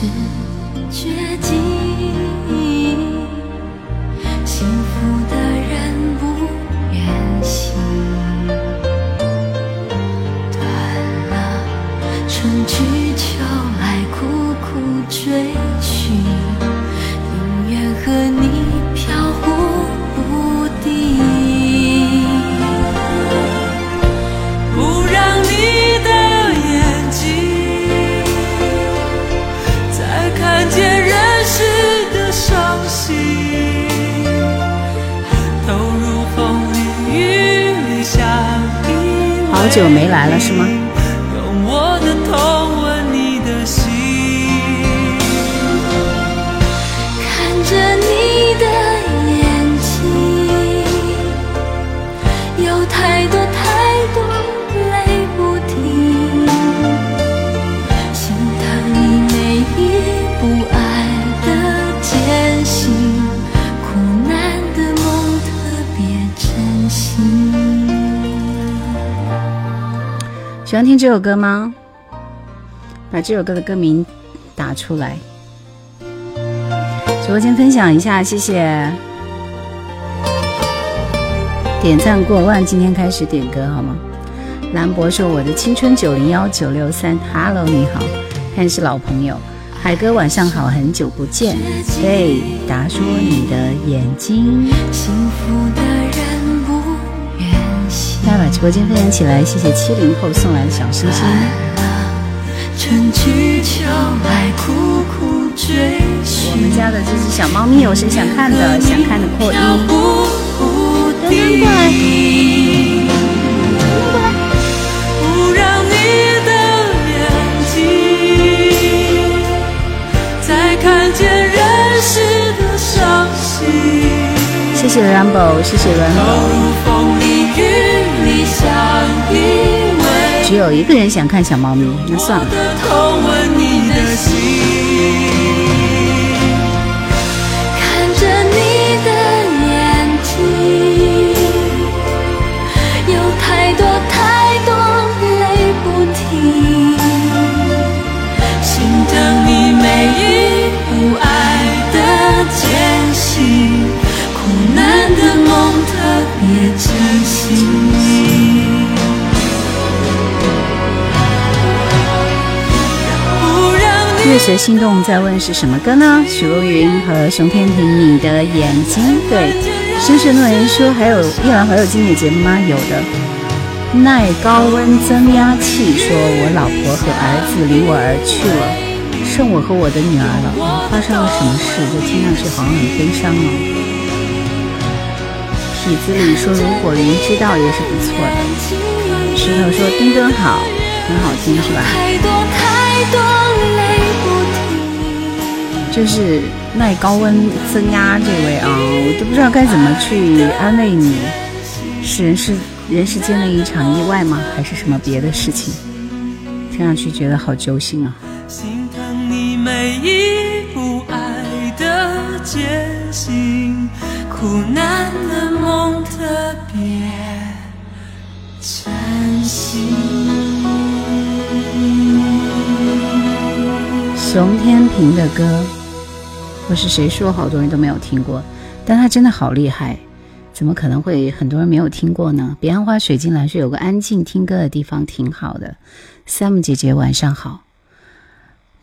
是绝境。久没来了是吗？喜欢听这首歌吗？把这首歌的歌名打出来。直播间分享一下，谢谢。点赞过万，今天开始点歌好吗？兰博说：“我的青春九零幺九六三，Hello，你好，看是老朋友。海哥晚上好，很久不见。对，达说你的眼睛。幸福的把直播间分享起来，谢谢七零后送来的小星星。来，苦苦追我寻。们家的这只小猫咪有谁想看的？想看的扩飘音。忽不定。不让你的眼睛再看见人世的伤心。谢谢 Rambo，谢谢 Rambo。只有一个人想看小猫咪，那算了。我的痛吻你的心，让你月色心动在问是什么歌呢？许茹芸和熊天平，你的眼睛。对，绅士诺言说还有夜兰还有经典节目吗？有的。耐高温增压器说，我老婆和儿子离我而去了，剩我和我的女儿了。发生了什么事？这听上去好像很悲伤哦。痞子里说，如果云知道也是不错的。石头说，墩墩好，很好听是吧？太多太多。就是耐高温增压这位啊，我都不知道该怎么去安慰你，是人世人世间的一场意外吗？还是什么别的事情？听上去觉得好揪心啊！心疼你每一步爱的艰辛，苦难的梦特别真心。熊天平的歌，不是谁说好多人都没有听过，但他真的好厉害，怎么可能会很多人没有听过呢？彼岸花水晶蓝是有个安静听歌的地方挺好的。Sam 姐姐晚上好。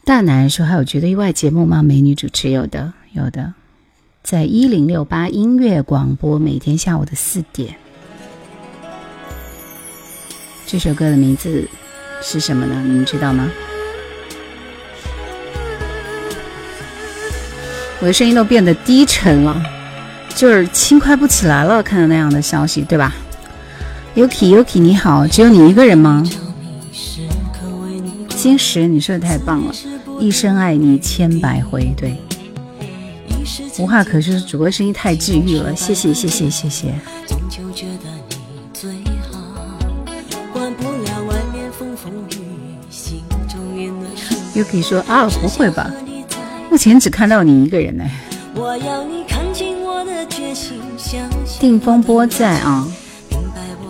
大男人说还有觉得意外节目吗？美女主持有的有的，在一零六八音乐广播，每天下午的四点。这首歌的名字是什么呢？你们知道吗？我的声音都变得低沉了，就是轻快不起来了。看到那样的消息，对吧？Yuki Yuki，你好，只有你一个人吗？金石，你说的太棒了，一生爱你千百回。对，无话可说，主播声音太治愈了，谢谢谢谢谢谢。Yuki 说啊，不会吧？目前只看到你一个人呢。我要你看清我的决心，相信定风波在啊，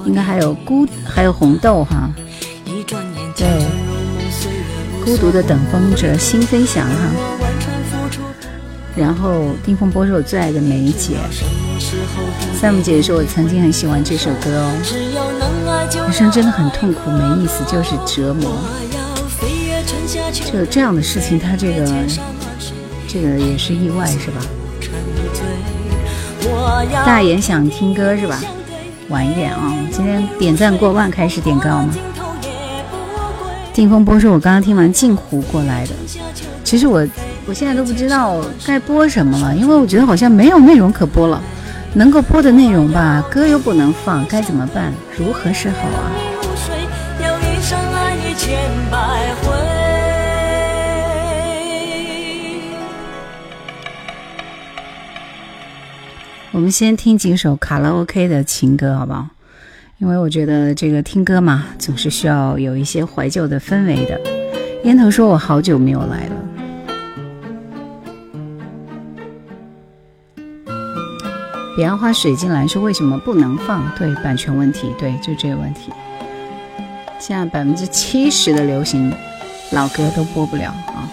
应该还有孤，还有红豆哈。对孤独的等风者，心飞翔哈。然后定风波是我最爱的梅姐，Sam 姐说我曾经很喜欢这首歌哦。人生真的很痛苦，没意思，就是折磨。就这样的事情，他这个这个也是意外是吧？大眼想听歌是吧？晚一点啊，今天点赞过万开始点歌好吗？定风波说：“我刚刚听完镜湖过来的，其实我我现在都不知道该播什么了，因为我觉得好像没有内容可播了，能够播的内容吧，歌又不能放，该怎么办？如何是好啊？”我们先听几首卡拉 OK 的情歌，好不好？因为我觉得这个听歌嘛，总是需要有一些怀旧的氛围的。烟头说：“我好久没有来了。”彼岸花水晶兰说：“为什么不能放？对，版权问题，对，就这个问题。现在百分之七十的流行老歌都播不了啊。”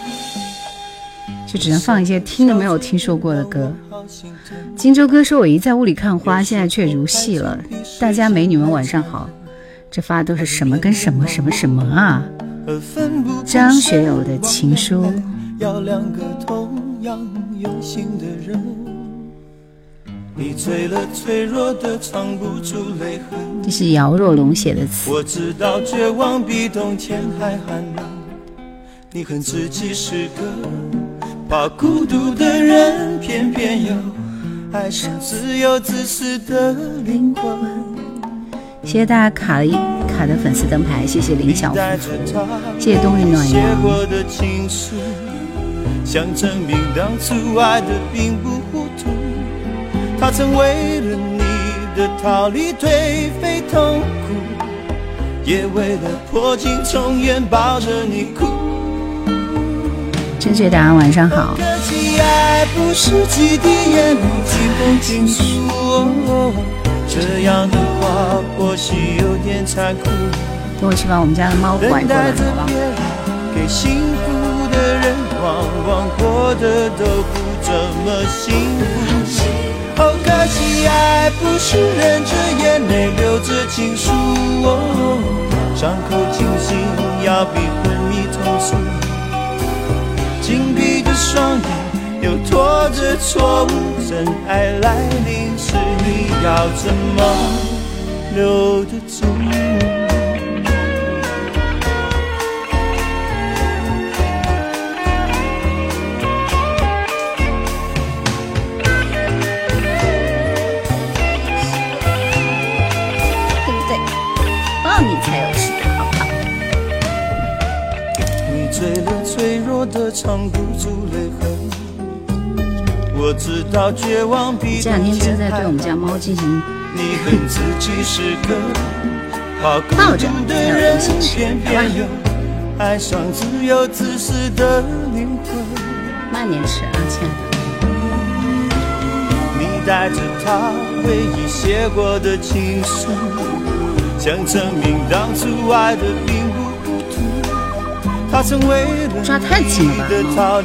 就只能放一些听都没有听说过的歌。荆州哥说：“我一在屋里看花，现在却如戏了。”大家美女们晚上好，这发的都是什么跟什么什么什么啊？张学友的情书。这是姚若龙写的词。我知道绝望比冬天还寒冷，你恨自己是个。怕孤独的人，偏偏又爱上自由自私的灵魂。谢谢大家卡了一卡的粉丝灯牌，谢谢林小福，谢谢冬日暖阳。想证明当初爱的并不糊涂，他曾为了你的逃离颓废痛苦，也为了破镜重圆抱着你哭。正确答案，晚上好。等我去把我们家的猫拐过来，好吧？给幸福的人，往往过得都不怎么幸福。好可惜，爱不是忍着眼泪，流着情书。哦伤口清醒，要比昏迷痛楚。紧闭着双眼，又拖着错误，真爱来临时，你要怎么留得住？的藏不住泪痕。我知道绝望比这两天正在对我们家猫进行抱着，没有东西吃，慢点吃啊，亲爱的。你带着他写过的情书，想证明当初爱的并不。抓太紧了吧！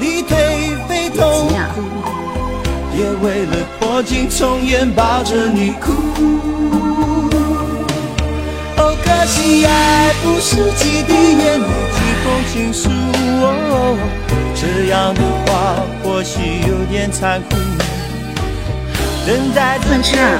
也为了破镜重圆抱着你哭。哦，可惜爱不是几滴眼泪几封情书。这样的话或许有点残酷。等待着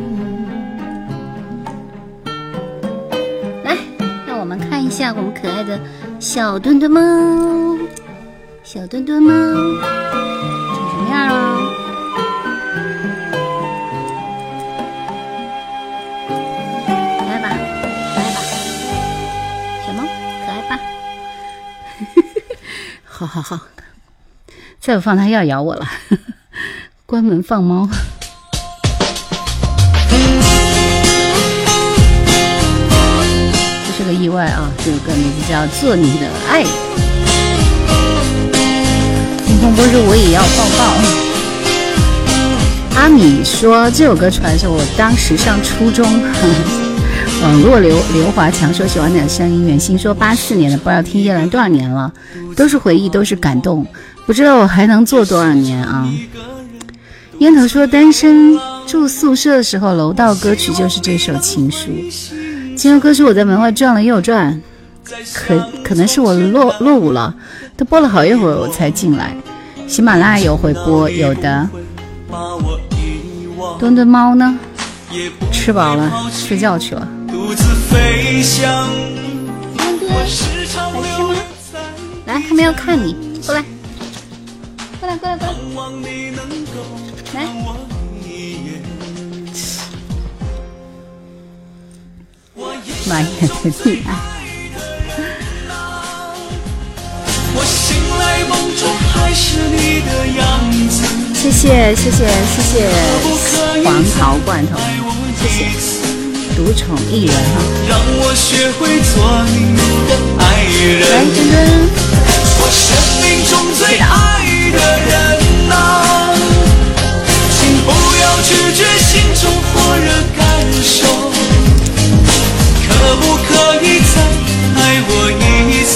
下我们可爱的小墩墩猫，小墩墩猫长什么样啊？可爱吧，可爱吧，小猫可爱吧？好好好，再不放它要咬我了。关门放猫。意外啊！这首歌名字叫《做你的爱》。听风波说我也要抱抱。阿米说这首歌出来的时候，我当时上初中。嗯，若刘刘华强说喜欢你的声音，远心说八四年的，不知道听叶兰多少年了，都是回忆，都是感动，不知道我还能做多少年啊。烟头说单身住宿舍的时候，楼道歌曲就是这首情书。这首歌是我在门外转了又转，可可能是我落落伍了，都播了好一会儿我才进来。喜马拉雅有回播，有的。墩墩猫呢？吃饱了，睡觉去了。墩墩，来吃吗？来，他们要看你，过来，过来，过来，过，来。满眼的溺爱。谢谢谢谢谢谢黄桃罐头，谢谢独宠一人哈。来，墩墩。可不可以再爱我一次，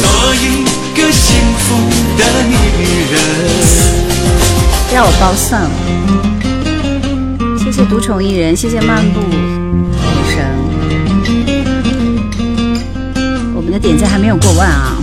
做一个幸福的女人？要我包上。谢谢独宠一人，谢谢漫步女神。我们的点赞还没有过万啊。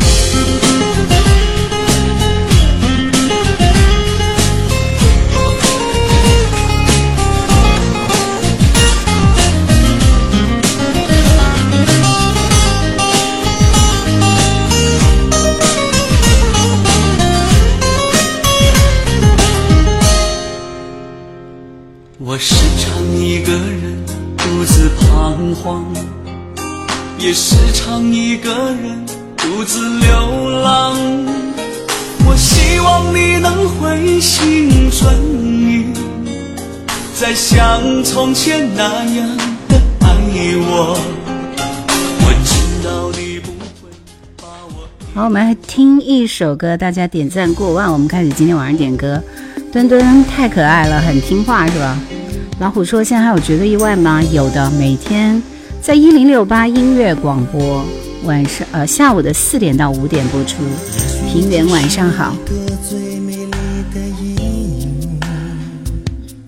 慌，也时常一个人独自流浪。我希望你能回心转意，再像从前那样的爱我。我知道你不会把我。好，我们来听一首歌，大家点赞过万，我们开始今天晚上点歌。墩墩太可爱了，很听话是吧？老虎说：“现在还有绝对意外吗？有的，每天在一零六八音乐广播，晚上呃下午的四点到五点播出。平原晚上好。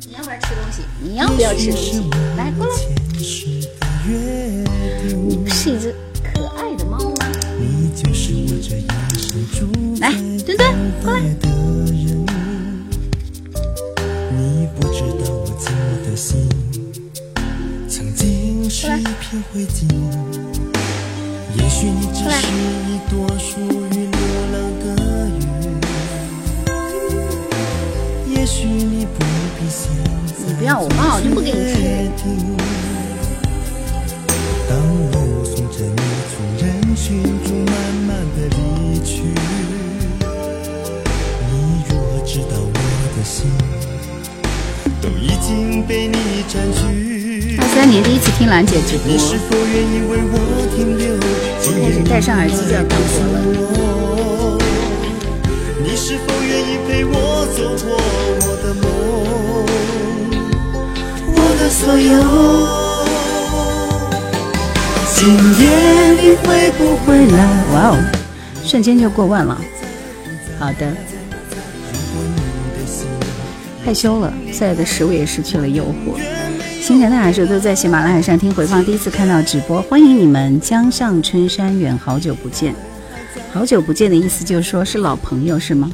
你要不要吃东西？你要不要吃东西？来过来。你不是一只可爱的猫吗？来，墩墩过来。”是灰烬。也许你只是一朵属于流浪的云。也许你不比现在你不要我抱，就不给你吃。当我目送着你从人群中慢慢的离去，你如何知道我的心都已经被你占据？二三年第一次听兰姐直播，现在是戴上耳机就要干活了。你是否愿意陪我走过我的梦？我的所有。今夜你会不会来？哇哦，瞬间就过万了。好的。害羞了，现在的食物也失去了诱惑。新年的还是都在喜马拉雅上听回放，第一次看到直播，欢迎你们！江上春山远，好久不见，好久不见的意思就是说是老朋友是吗？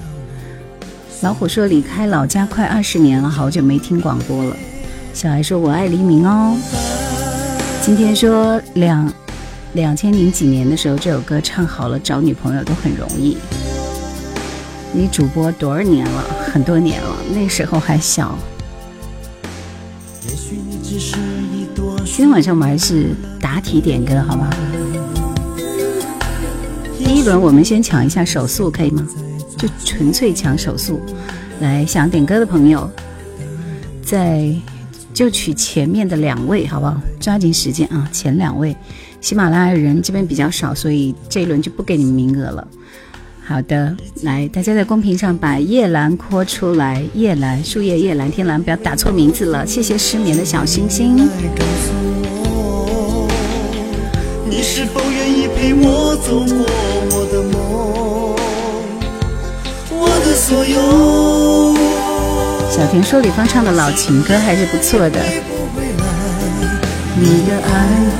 老虎说离开老家快二十年了，好久没听广播了。小孩说我爱黎明哦。今天说两两千零几年的时候，这首歌唱好了，找女朋友都很容易。你主播多少年了？很多年了，那时候还小。今天晚上我们还是答题点歌，好吗？第一轮我们先抢一下手速，可以吗？就纯粹抢手速。来，想点歌的朋友，在就取前面的两位，好不好？抓紧时间啊！前两位，喜马拉雅人这边比较少，所以这一轮就不给你们名额了。好的，来，大家在公屏上把叶兰扩出来，叶兰，树叶叶蓝天蓝，不要打错名字了。谢谢失眠的小星星。你是否愿意陪我走过我的梦？我的所有。小田说李芳唱的老情歌还是不错的。你的爱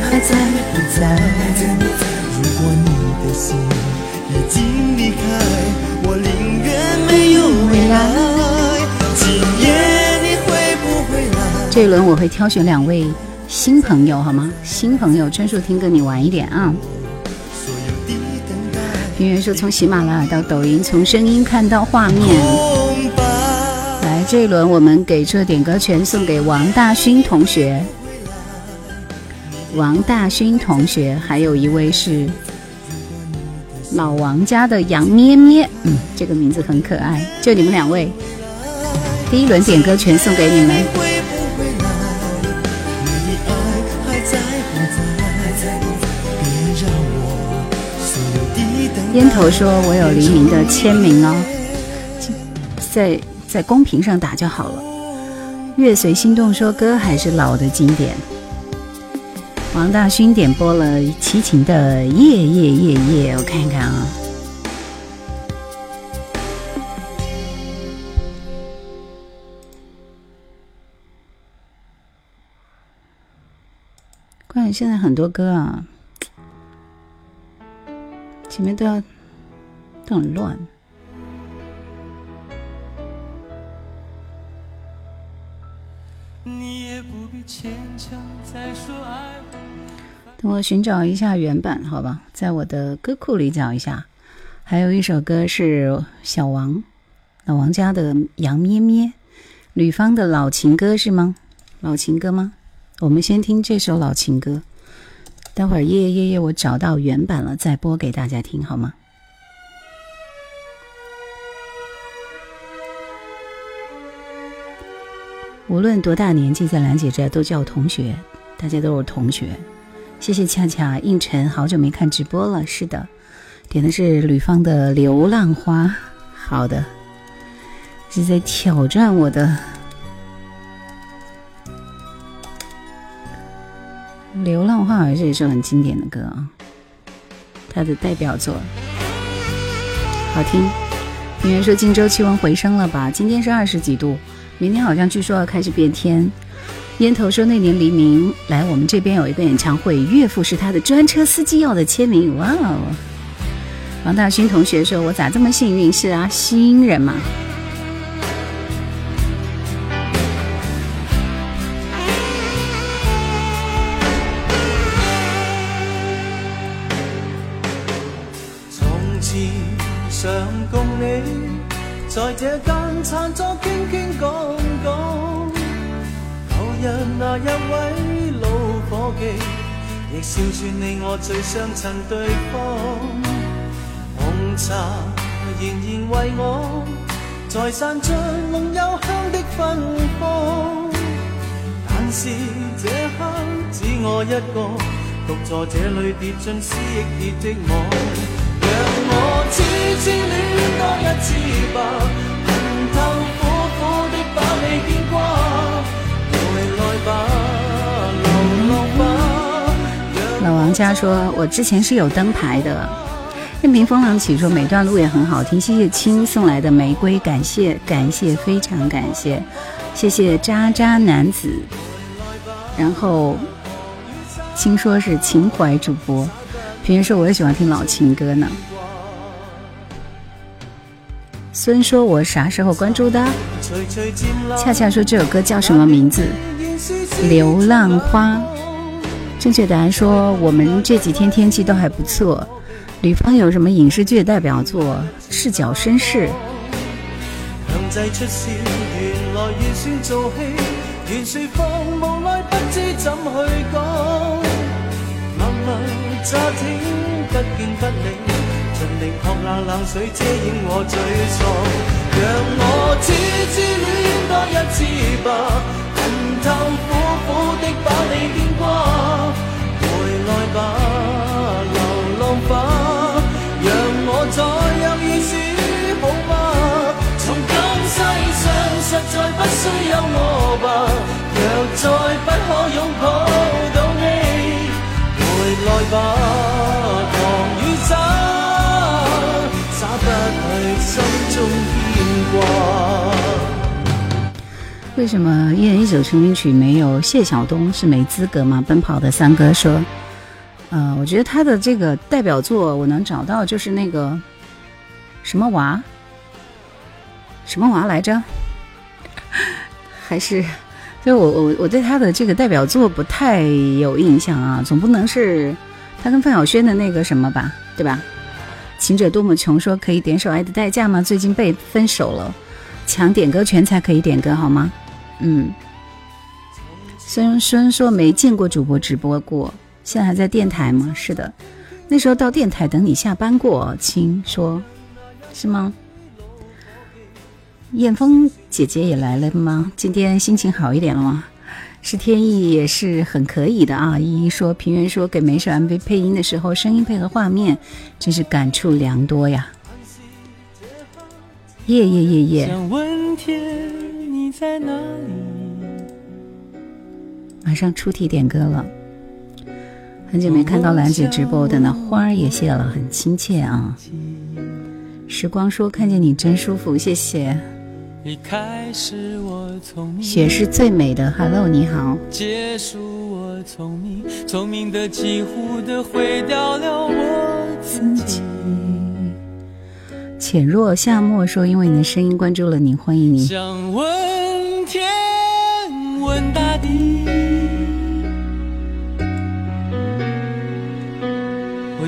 还在不在？如果你的心已经离开，我宁愿没有未来。今夜你会不会来？这一轮我会挑选两位。新朋友好吗？新朋友，专属听歌你晚一点啊。圆圆说从喜马拉雅到抖音，从声音看到画面。来，这一轮我们给出的点歌权送给王大勋同学。王大勋同学，还有一位是老王家的羊咩咩，嗯，这个名字很可爱。就你们两位，第一轮点歌全送给你们。烟头说：“我有黎明的签名哦，在在公屏上打就好了。”月随心动说：“歌还是老的经典。”王大勋点播了齐秦的《夜夜夜夜》，我看看啊。关于现在很多歌啊。前面都要都很乱。等我寻找一下原版，好吧，在我的歌库里找一下。还有一首歌是小王老王家的《杨咩咩》，吕方的老情歌是吗？老情歌吗？我们先听这首老情歌。待会儿夜夜夜夜，我找到原版了，再播给大家听，好吗？无论多大年纪，在兰姐这都叫同学，大家都是同学。谢谢恰恰应晨，好久没看直播了。是的，点的是吕方的《流浪花》。好的，是在挑战我的。流浪花儿是一首很经典的歌啊，它的代表作，好听。有人说荆州气温回升了吧？今天是二十几度，明天好像据说要开始变天。烟头说那年黎明来我们这边有一个演唱会，岳父是他的专车司机要的签名。哇哦！王大勋同学说：“我咋这么幸运？是啊，新人嘛。”从前想共你在这间餐桌那一位老伙计，亦笑说你我最相衬对方。红茶仍然为我，在散着浓幽香的芬芳。但是这刻只我一个，独坐这里跌进思忆的网。让我。痴痴恋多一次吧，恨透苦苦的把你牵挂。王家说，我之前是有灯牌的。任凭风浪起说，每段路也很好听。谢谢青送来的玫瑰，感谢感谢，非常感谢，谢谢渣渣男子。然后青说是情怀主播，平时说我也喜欢听老情歌呢。孙说：“我啥时候关注的？”恰恰说：“这首歌叫什么名字？”流浪花。正确答案说：“我们这几天天气都还不错。”吕方有什么影视剧代表作？《赤脚绅士》。力泼冷冷水遮掩我沮丧，让我痴痴恋多一次吧，痛痛苦苦的把你牵，吧，流浪吧，让我再有意思好吗？从今世上实在不需要我吧，若再不可拥抱到你，回来吧，狂雨洒，洒不去心中牵挂。为什么一人一首成名曲没有谢晓东是没资格吗？奔跑的三哥说，呃，我觉得他的这个代表作我能找到就是那个什么娃，什么娃来着？还是所以我我我对他的这个代表作不太有印象啊，总不能是他跟范晓萱的那个什么吧，对吧？情者多么穷说可以点首爱的代价吗？最近被分手了，抢点歌权才可以点歌好吗？嗯，孙孙说没见过主播直播过，现在还在电台吗？是的，那时候到电台等你下班过。亲说，是吗？燕峰姐姐也来了吗？今天心情好一点了吗？是天意也是很可以的啊。依依说，平原说给每首 MV 配音的时候，声音配合画面，真是感触良多呀。耶耶耶耶！想问天你在哪里？马上出题点歌了，很久没看到兰姐直播的呢，花儿也谢了，很亲切啊。时光说看见你真舒服，谢谢。离开是我聪明，雪是最美的，Hello，你好。结束我聪明，聪明的几乎的毁掉了我自己。浅若夏末说，因为你的声音关注了你，欢迎你。想问天，问大地，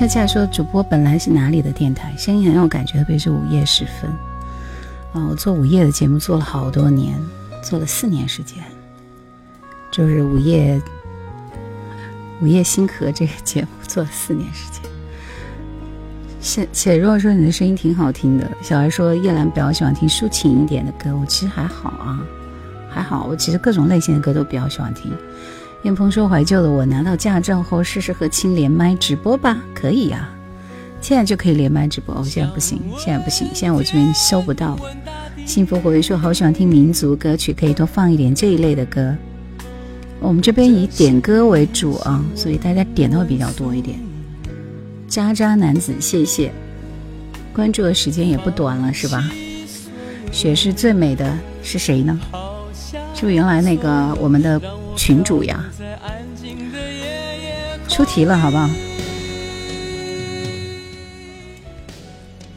恰恰说，主播本来是哪里的电台，声音很有感觉，特别是午夜时分。啊，我做午夜的节目做了好多年，做了四年时间，就是午夜午夜星河这个节目做了四年时间。且且若说你的声音挺好听的，小孩说叶兰比较喜欢听抒情一点的歌，我其实还好啊，还好，我其实各种类型的歌都比较喜欢听。燕鹏说怀旧的我拿到驾照后试试和亲连麦直播吧，可以呀、现在就可以连麦直播，哦，现在不行，现在不行，现在我这边收不到。幸福活跃说好喜欢听民族歌曲，可以多放一点这一类的歌。我们这边以点歌为主啊，所以大家点的会比较多一点。渣渣男子，谢谢，关注的时间也不短了，是吧？雪是最美的是谁呢？是不是原来那个我们的群主呀？出题了，好不好？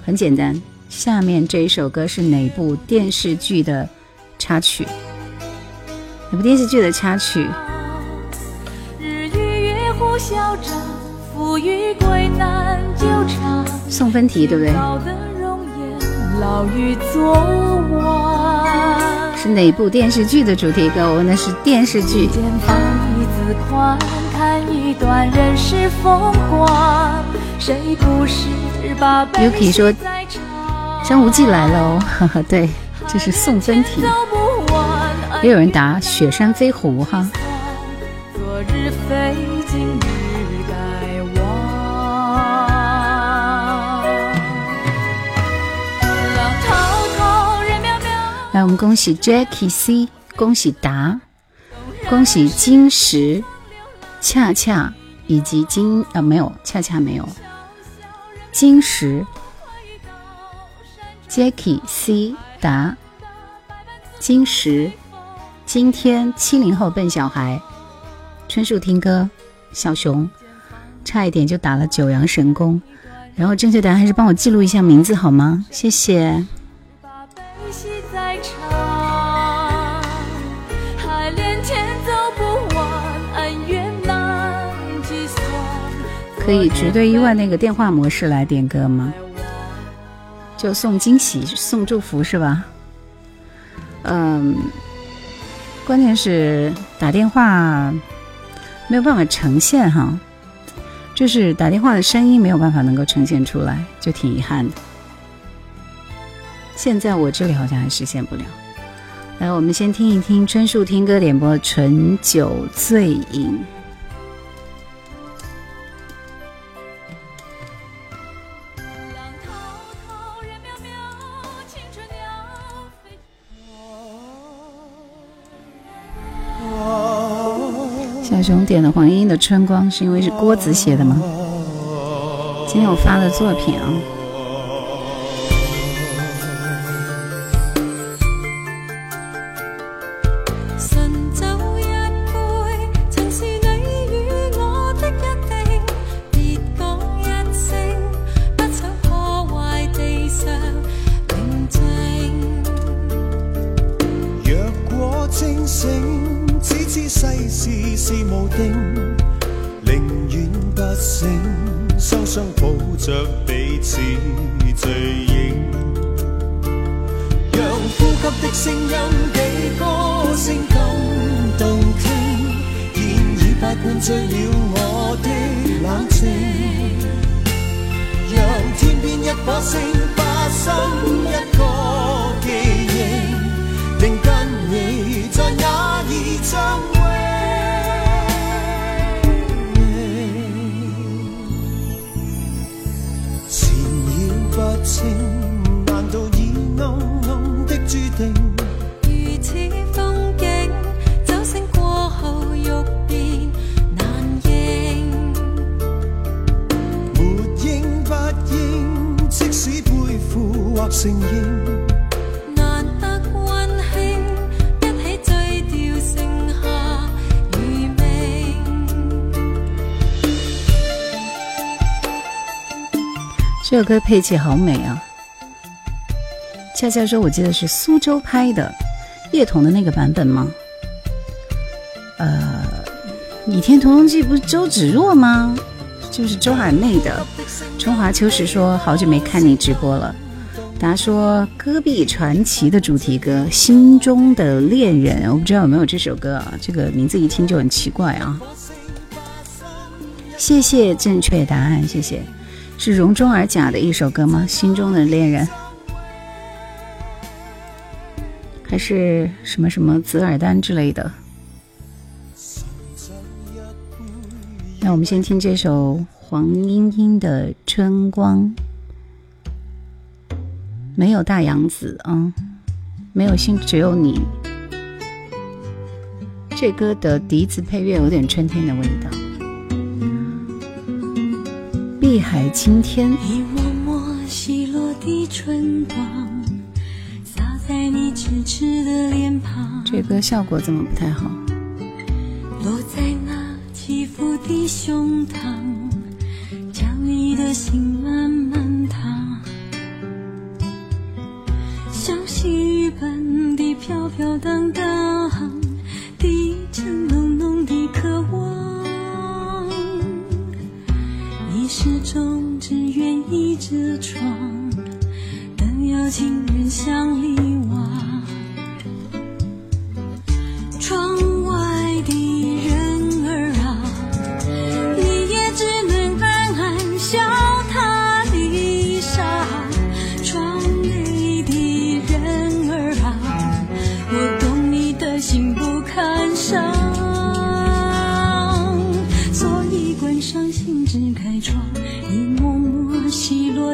很简单，下面这一首歌是哪部电视剧的插曲？哪部电视剧的插曲？送分题对不对？是哪部电视剧的主题歌？我问的是电视剧。见放一字宽，看一段人世风光。谁不是把悲 Yuki 说张无忌来了哦，对，这是送分题。也有人答雪山飞狐哈。昨日非，我们恭喜 Jackie C，恭喜达，恭喜金石，恰恰以及金啊没有，恰恰没有，金石，Jackie C 达，金石，今天七零后笨小孩，春树听歌，小熊，差一点就打了九阳神功，然后正确答案还是帮我记录一下名字好吗？谢谢。可以绝对意外那个电话模式来点歌吗？就送惊喜、送祝福是吧？嗯，关键是打电话没有办法呈现哈，就是打电话的声音没有办法能够呈现出来，就挺遗憾的。现在我这里好像还实现不了。来，我们先听一听春树听歌点播《醇酒醉饮》。熊点的黄莺莺的《春光》，是因为是郭子写的吗？今天我发的作品啊。世事是无定，宁愿不醒，双双抱着彼此醉影。让呼吸的声音比歌声更動聽，現已快灌醉了我的冷静。让天边一顆星化身一个记忆，定跟你在那兒負或承認。難得溫馨，一起醉掉剩下餘味。这首歌配器好美啊！恰恰说，我记得是苏州拍的，叶童的那个版本吗？呃，《倚天屠龙记》不是周芷若吗？就是周海媚的。春华秋实说好久没看你直播了。答说《戈壁传奇》的主题歌《心中的恋人》，我不知道有没有这首歌啊？这个名字一听就很奇怪啊！谢谢正确答案，谢谢。是容中尔甲的一首歌吗？心中的恋人，还是什么什么紫尔丹之类的？那我们先听这首黄莺莺的《春光》，没有大杨子啊、没有心，只有你。这歌的笛子配乐有点春天的味道。碧海青天，一抹抹稀落的春光，洒在你痴痴的脸庞，这歌效果怎么不太好？落在那起伏的胸膛，将你的心慢慢细雨般的飘飘荡荡，滴着浓浓的渴望。你始终只愿倚着窗，等有情人向里望。窗外的人儿啊，你也只能暗暗想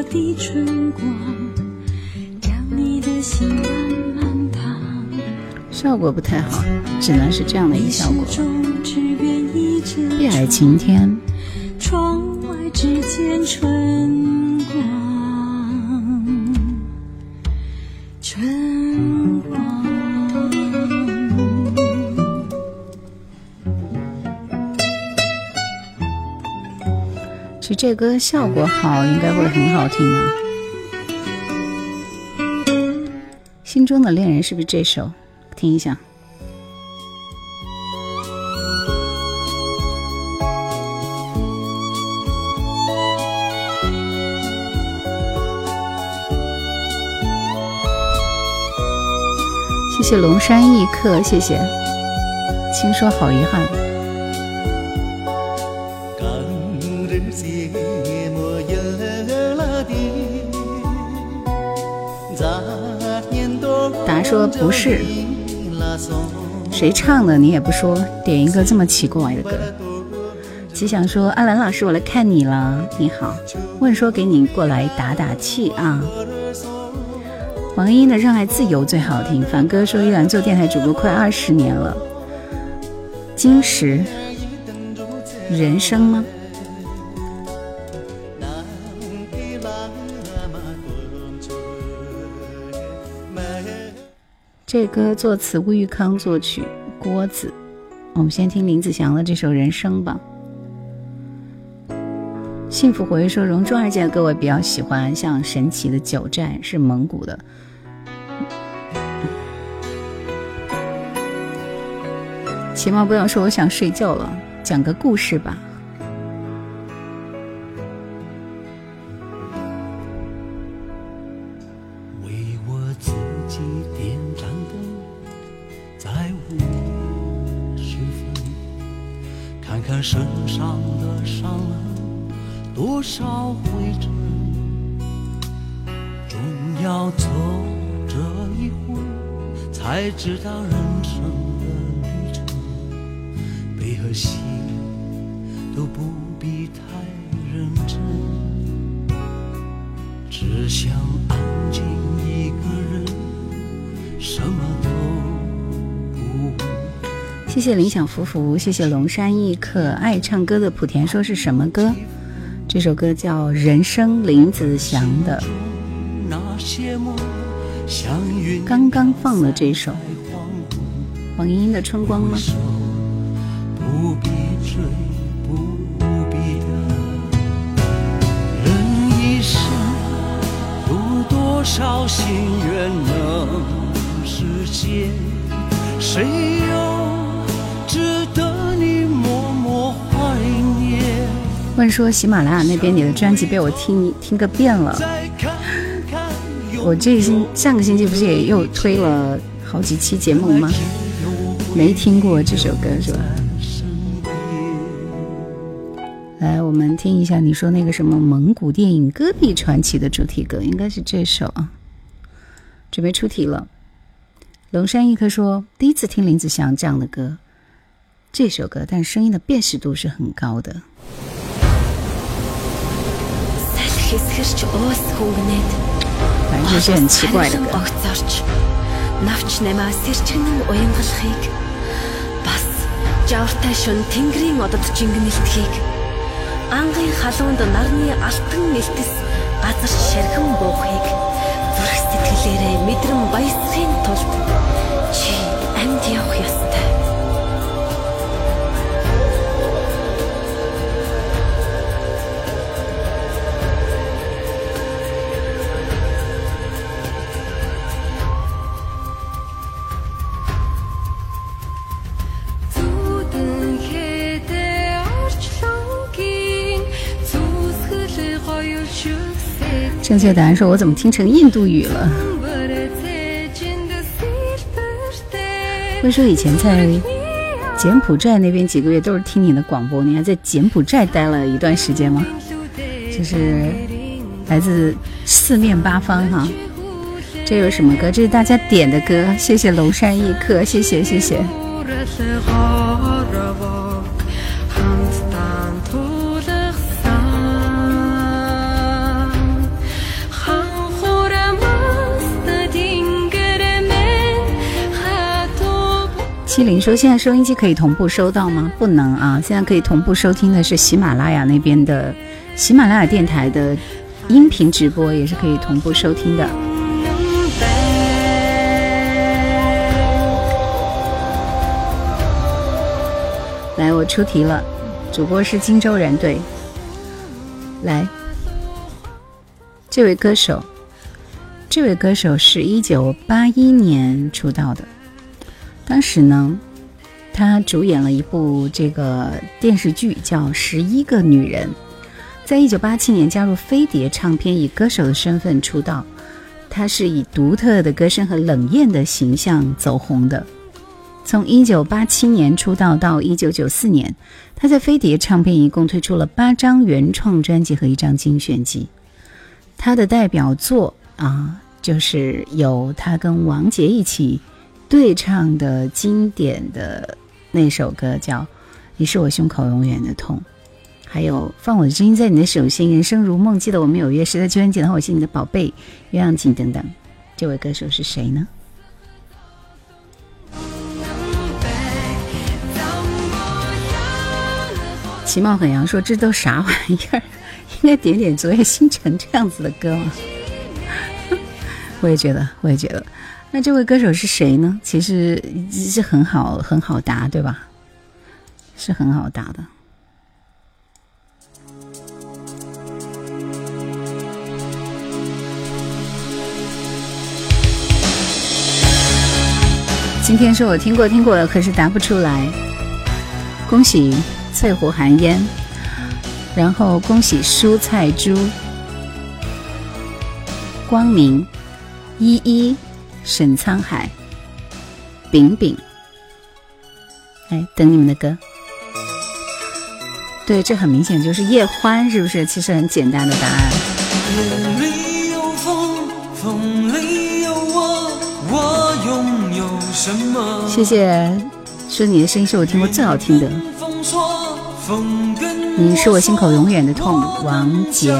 落的春光，将你的心慢慢烫。效果不太好，只能是这样的一个效果。碧海晴天，窗外只见春实这歌效果好，应该会很好听啊。心中的恋人是不是这首？听一下。谢谢龙山一客，谢谢。听说好遗憾。说不是，谁唱的你也不说，点一个这么奇怪的歌。吉祥说：“阿兰老师，我来看你了，你好。”问说：“给你过来打打气啊。”王英的《热爱自由》最好听。凡哥说：“依然做电台主播快二十年了。”金石，人生吗？这歌作词吴玉康，作曲郭子。我们先听林子祥的这首《人生》吧。幸福回忆说：“荣中二姐的各位比较喜欢，像神奇的九寨是蒙古的。”起码不要说我想睡觉了，讲个故事吧。知道人生的旅程，悲和喜都不必太认真，只想安静一个人，什么都不问。谢谢林想福福，谢谢龙山一客，爱唱歌的莆田说是什么歌？这首歌叫《人生》，林子祥的。刚刚放了这首。黄莺莺的春光吗？不必追，不必等。人一生有多少心愿能实现？谁又值得你默默怀念？问说喜马拉雅那边你的专辑被我听听个遍了。我这星上个星期不是也又推了好几期节目吗？没听过这首歌是吧？来，我们听一下你说那个什么蒙古电影《戈壁传奇》的主题歌，应该是这首啊。准备出题了。龙山一科说，第一次听林子祥这样的歌，这首歌，但声音的辨识度是很高的。反正就是很奇怪的歌。жавартай шун тэнгэрийн одод жингэнэлтхийг ангын халуунд нарны алтан нэлтэс газар шархан буухыг зүрх сэтгэлээрээ мэдрэн баясахын тулд чи амьд явах ёстой 正确答案说：“我怎么听成印度语了？”会说以前在柬埔寨那边几个月都是听你的广播，你还在柬埔寨待了一段时间吗？就是来自四面八方哈。这有什么歌？这是大家点的歌。谢谢龙山一刻，谢谢谢谢。七零说：“现在收音机可以同步收到吗？不能啊，现在可以同步收听的是喜马拉雅那边的喜马拉雅电台的音频直播，也是可以同步收听的。”来，我出题了，主播是荆州人，对。来，这位歌手，这位歌手是一九八一年出道的。当时呢，他主演了一部这个电视剧，叫《十一个女人》。在一九八七年加入飞碟唱片，以歌手的身份出道。他是以独特的歌声和冷艳的形象走红的。从一九八七年出道到一九九四年，他在飞碟唱片一共推出了八张原创专辑和一张精选集。他的代表作啊，就是有他跟王杰一起。对唱的经典的那首歌叫《你是我胸口永远的痛》，还有《放我的声音在你的手心》，《人生如梦》，记得我们有约，实在秋天简单，我是你的宝贝，鸳鸯锦等等。这位歌手是谁呢？其貌很阳说：“这都啥玩意儿？应该点点昨夜星辰这样子的歌吗？” 我也觉得，我也觉得。那这位歌手是谁呢？其实是很好很好答，对吧？是很好答的。今天说我听过听过，可是答不出来。恭喜翠湖寒烟，然后恭喜蔬菜猪、光明、依依。沈沧海，饼饼，哎，等你们的歌。对，这很明显就是叶欢，是不是？其实很简单的答案。谢谢，说你的声音是我听过最好听的。你是我心口永远的痛，王杰。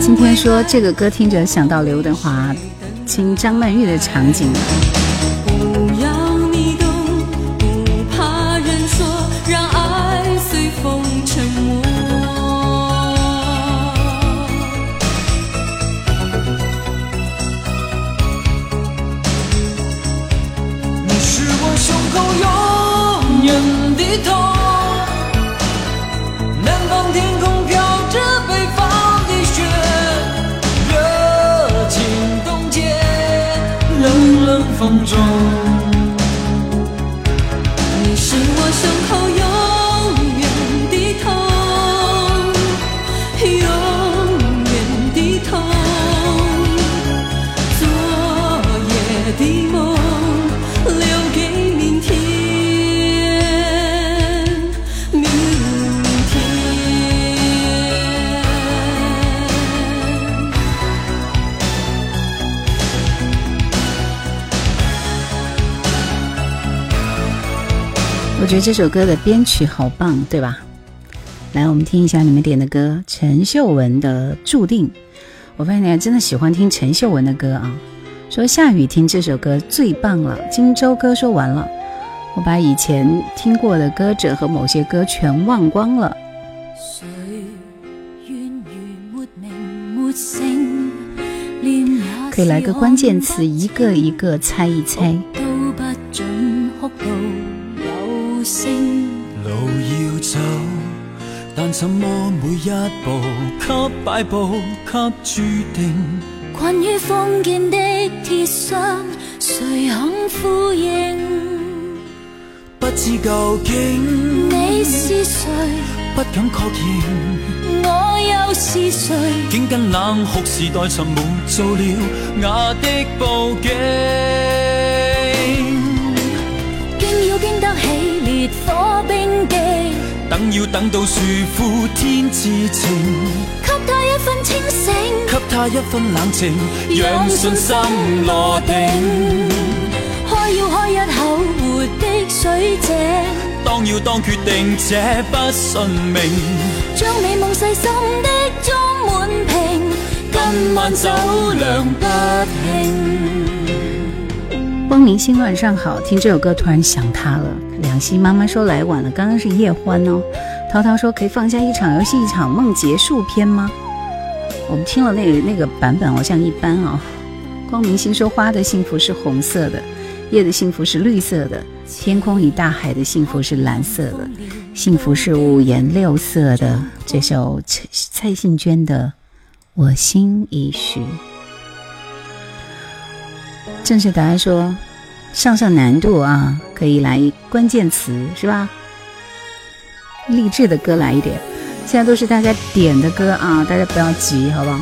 今天说这个歌听着想到刘德华亲张曼玉的场景。风中。觉得这首歌的编曲好棒，对吧？来，我们听一下你们点的歌，陈秀文的《注定》。我发现你还真的喜欢听陈秀文的歌啊！说下雨听这首歌最棒了。荆州歌说完了，我把以前听过的歌者和某些歌全忘光了。可以来个关键词，一个一个猜一猜。怎么每一步给摆布，给注定。困于封建的铁箱，谁肯呼应？不知究竟你是谁，不敢确认我又是谁？竟跟冷酷时代沉没做了瓦的布景，等要等到树枯天至晴，给他一分清醒，给他一分冷静，让信心落定。开要开一口活的水井，当要当决定这不信命。将美梦细心的装满瓶，今晚酒量不停。光明星晚上好，听这首歌突然想他了。两心妈妈说来晚了，刚刚是夜欢哦。涛涛说可以放下一场游戏一场梦结束篇吗？我们听了那个那个版本好像一般哦。光明星说花的幸福是红色的，夜的幸福是绿色的，天空与大海的幸福是蓝色的，幸福是五颜六色的。这首蔡蔡幸娟的《我心已许》。正确答案说，上上难度啊，可以来关键词是吧？励志的歌来一点，现在都是大家点的歌啊，大家不要急，好不好？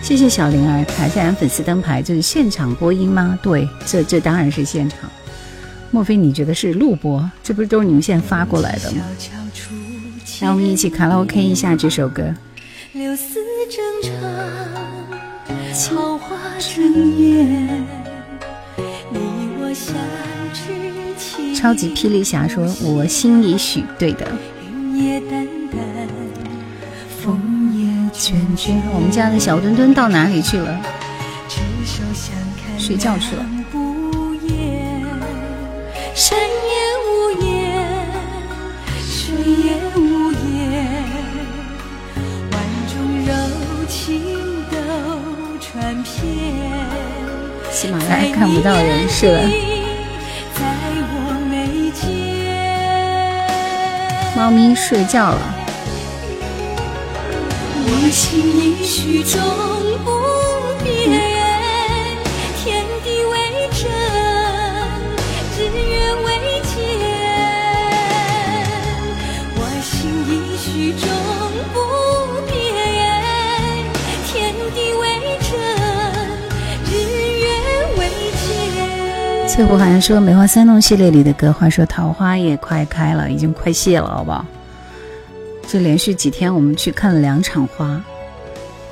谢谢小灵儿卡下来粉丝灯牌，这是现场播音吗？对，这这当然是现场。莫非你觉得是录播？这不是都是你们现在发过来的吗？来，我们一起卡拉 OK 一下这首歌。柳丝正长，桃花正艳。超级霹雳侠说：“我心已许。”对的。我们家的小墩墩到哪里去了？睡觉去了。喜马拉雅看不到人是了。在我眉间。猫咪睡觉了。翠湖好像说《梅花三弄》系列里的歌，话说桃花也快开了，已经快谢了，好不好？这连续几天我们去看了两场花，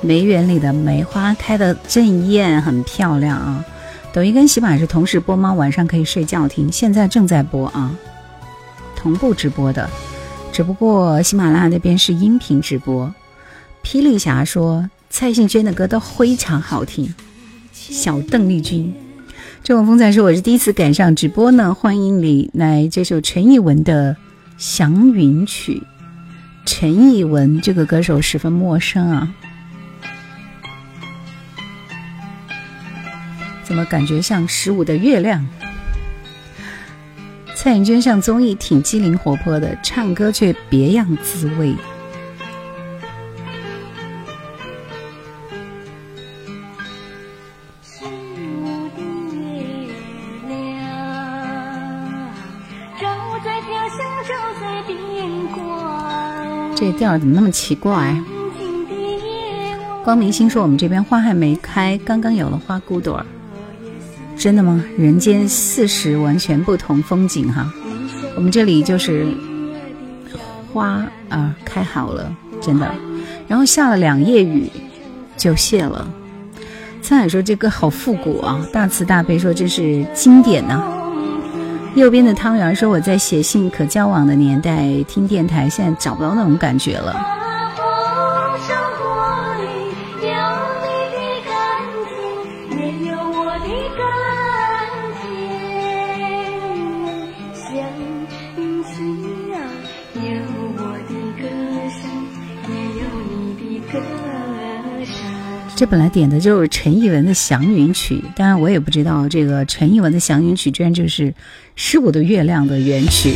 梅园里的梅花开的正艳，很漂亮啊。抖音跟喜马是同时播吗？晚上可以睡觉听，现在正在播啊，同步直播的，只不过喜马拉雅那边是音频直播。霹雳侠说蔡幸娟的歌都非常好听，小邓丽君。这种风采说我是第一次赶上直播呢，欢迎你来这首陈艺文的《祥云曲》。陈艺文这个歌手十分陌生啊，怎么感觉像十五的月亮？蔡颖娟上综艺挺机灵活泼的，唱歌却别样滋味。调怎么那么奇怪？光明星说我们这边花还没开，刚刚有了花骨朵儿。真的吗？人间四时完全不同风景哈。我们这里就是花啊开好了，真的。然后下了两夜雨就谢了。沧海说这歌好复古啊，大慈大悲说这是经典呐、右边的汤圆说我在写信可交往的年代听电台，现在找不到那种感觉了。这本来点的就是陈艺文的《祥云曲》，当然我也不知道这个陈艺文的《祥云曲》居然就是《十五的月亮》的原曲。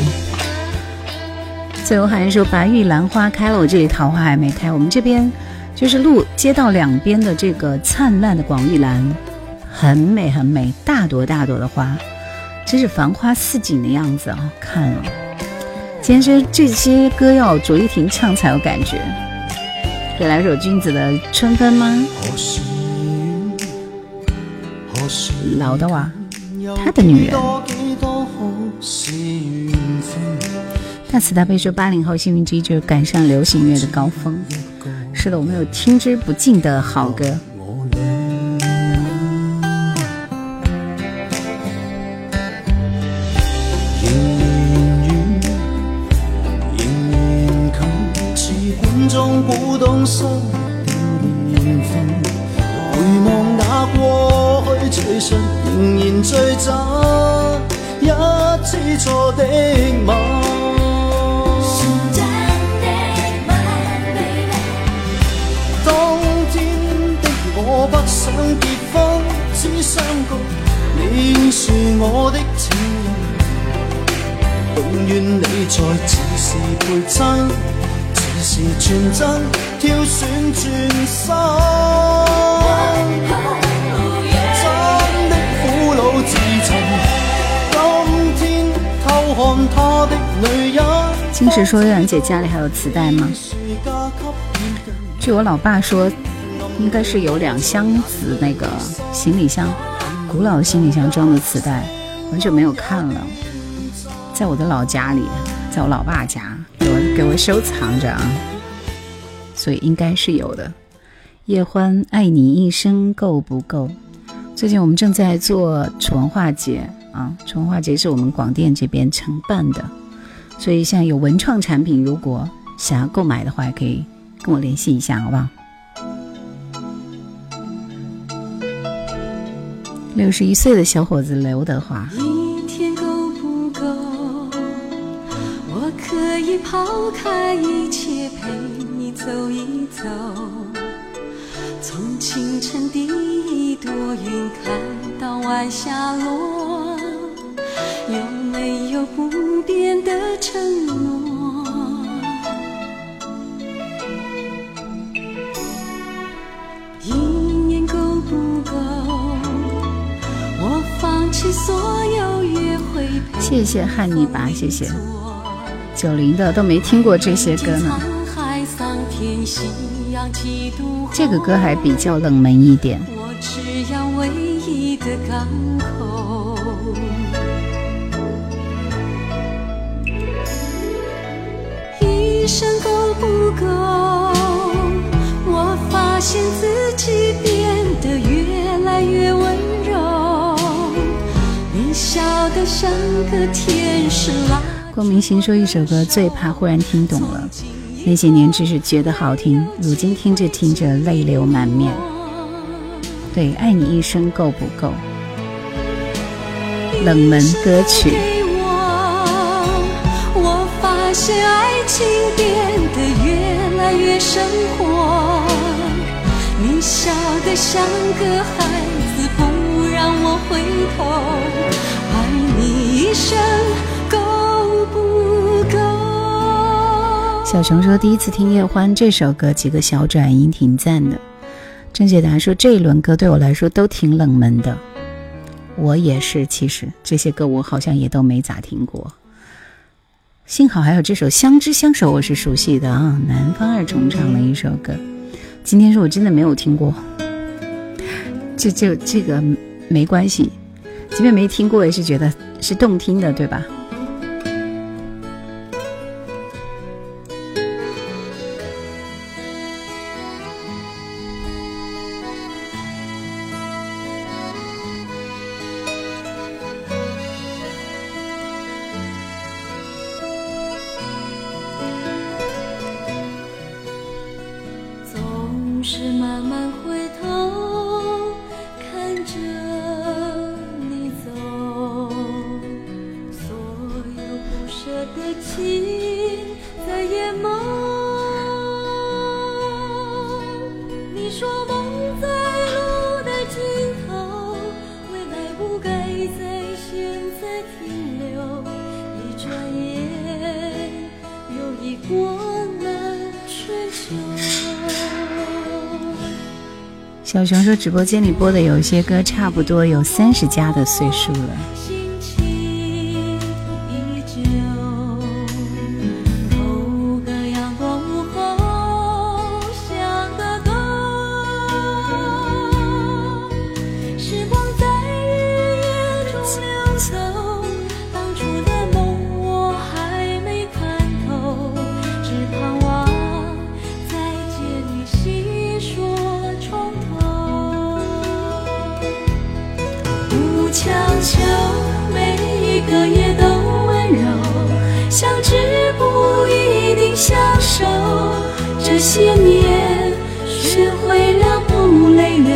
最后还是说白玉兰花开了，我这里桃花还没开。我们这边就是路街道两边的这个灿烂的广玉兰，很美很美，大朵大朵的花，真是繁花似锦的样子啊！看了，今天这这些歌要卓依婷唱才有感觉。可以来首君子的《春分》吗？老的哇，他的女人。大慈大悲说八零后幸运之一就是赶上流行乐的高峰。是的，我们有听之不尽的好歌。心跳的缘分，回望那过去，随信仍然最真，一次错的吻。当天的我不想结婚，只相告你是我的情人，永远你在，只是陪衬，只是全真，挑选转身。真的苦恼自寻，今天偷看他的女人。金石说：“月亮姐家里还有磁带吗？”据我老爸说，应该是有两箱子那个行李箱，古老的行李箱装的磁带，很久没有看了，在我的老家里，在我老爸家给我给我收藏着啊，所以应该是有的。叶欢，爱你一生够不够？最近我们正在做楚文化节啊，楚文化节是我们广电这边承办的，所以像有文创产品，如果想要购买的话，可以。跟我联系一下，好不好？六十一岁的小伙子刘德华。一天够不够？我可以抛开一切走一走，从清晨第一朵云看到晚霞落，有没有不变的承诺？一年够不够？我放弃所有约会谢谢汉尼拔，谢谢九零的都没听过这些歌呢。这个歌还比较冷门一点。一生够不够？我发现自己变得越来越温柔。你笑得像个天使光明星说一首歌最怕忽然听懂了，那些年只是觉得好听，如今听着听着泪流满面。对，爱你一生够不够？冷门歌曲。我发现爱情变得越来越生活，你笑得像个孩子，不让我回头。爱你一生小熊说：“第一次听叶欢这首歌，几个小转音挺赞的。”郑解达说：“这一轮歌对我来说都挺冷门的，我也是。其实这些歌我好像也都没咋听过。幸好还有这首《相知相守》，我是熟悉的啊，南方二重唱的一首歌。今天是我真的没有听过，这这这个没关系。”即便没听过，也是觉得是动听的，对吧？熊说：“直播间里播的有一些歌，差不多有三十加的岁数了。”隔夜都温柔，相知不一定相守。这些年，学会了不泪流，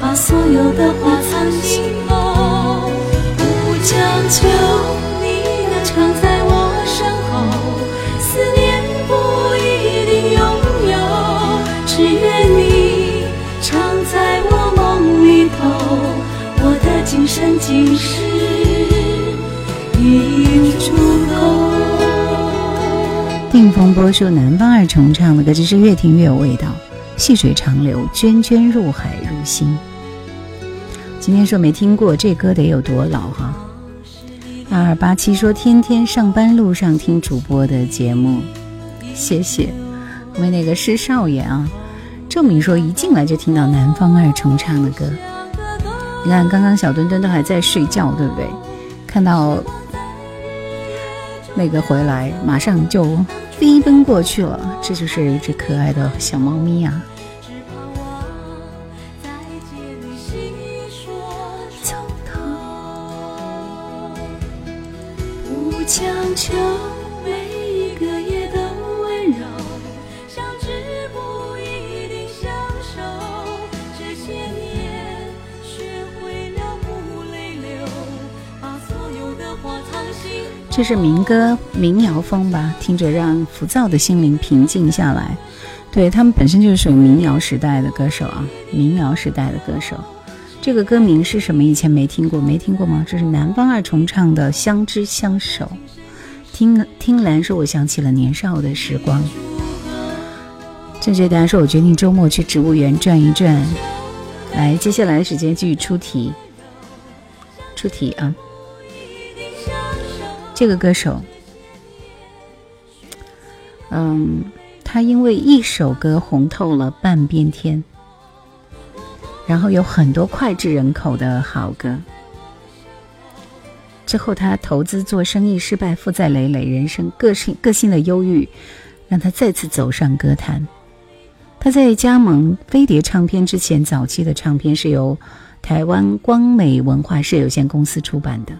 把所有的话藏心头，不将就。风波说南方二重唱的歌，真是越听越有味道。细水长流，涓涓入海入心。今天说没听过这歌得有多老哈？二二八七说天天上班路上听主播的节目，谢谢。为那个是少爷啊，证明说一进来就听到南方二重唱的歌。你看刚刚小墩墩都还在睡觉，对不对？看到那个回来，马上就。飞奔过去了，这就是一只可爱的小猫咪呀。这是民歌民谣风吧，听着让浮躁的心灵平静下来。对他们本身就是属于民谣时代的歌手啊，民谣时代的歌手。这个歌名是什么？以前没听过，没听过吗？这是南方二重唱的《相知相守》。听听兰说，我想起了年少的时光。正确答案说，我决定周末去植物园转一转。来，接下来的时间继续出题，出题啊！这个歌手，嗯，他因为一首歌红透了半边天，然后有很多脍炙人口的好歌。之后他投资做生意失败，负债累累，人生个性个性的忧郁，让他再次走上歌坛。他在加盟飞碟唱片之前，早期的唱片是由台湾光美文化事业有限公司出版的。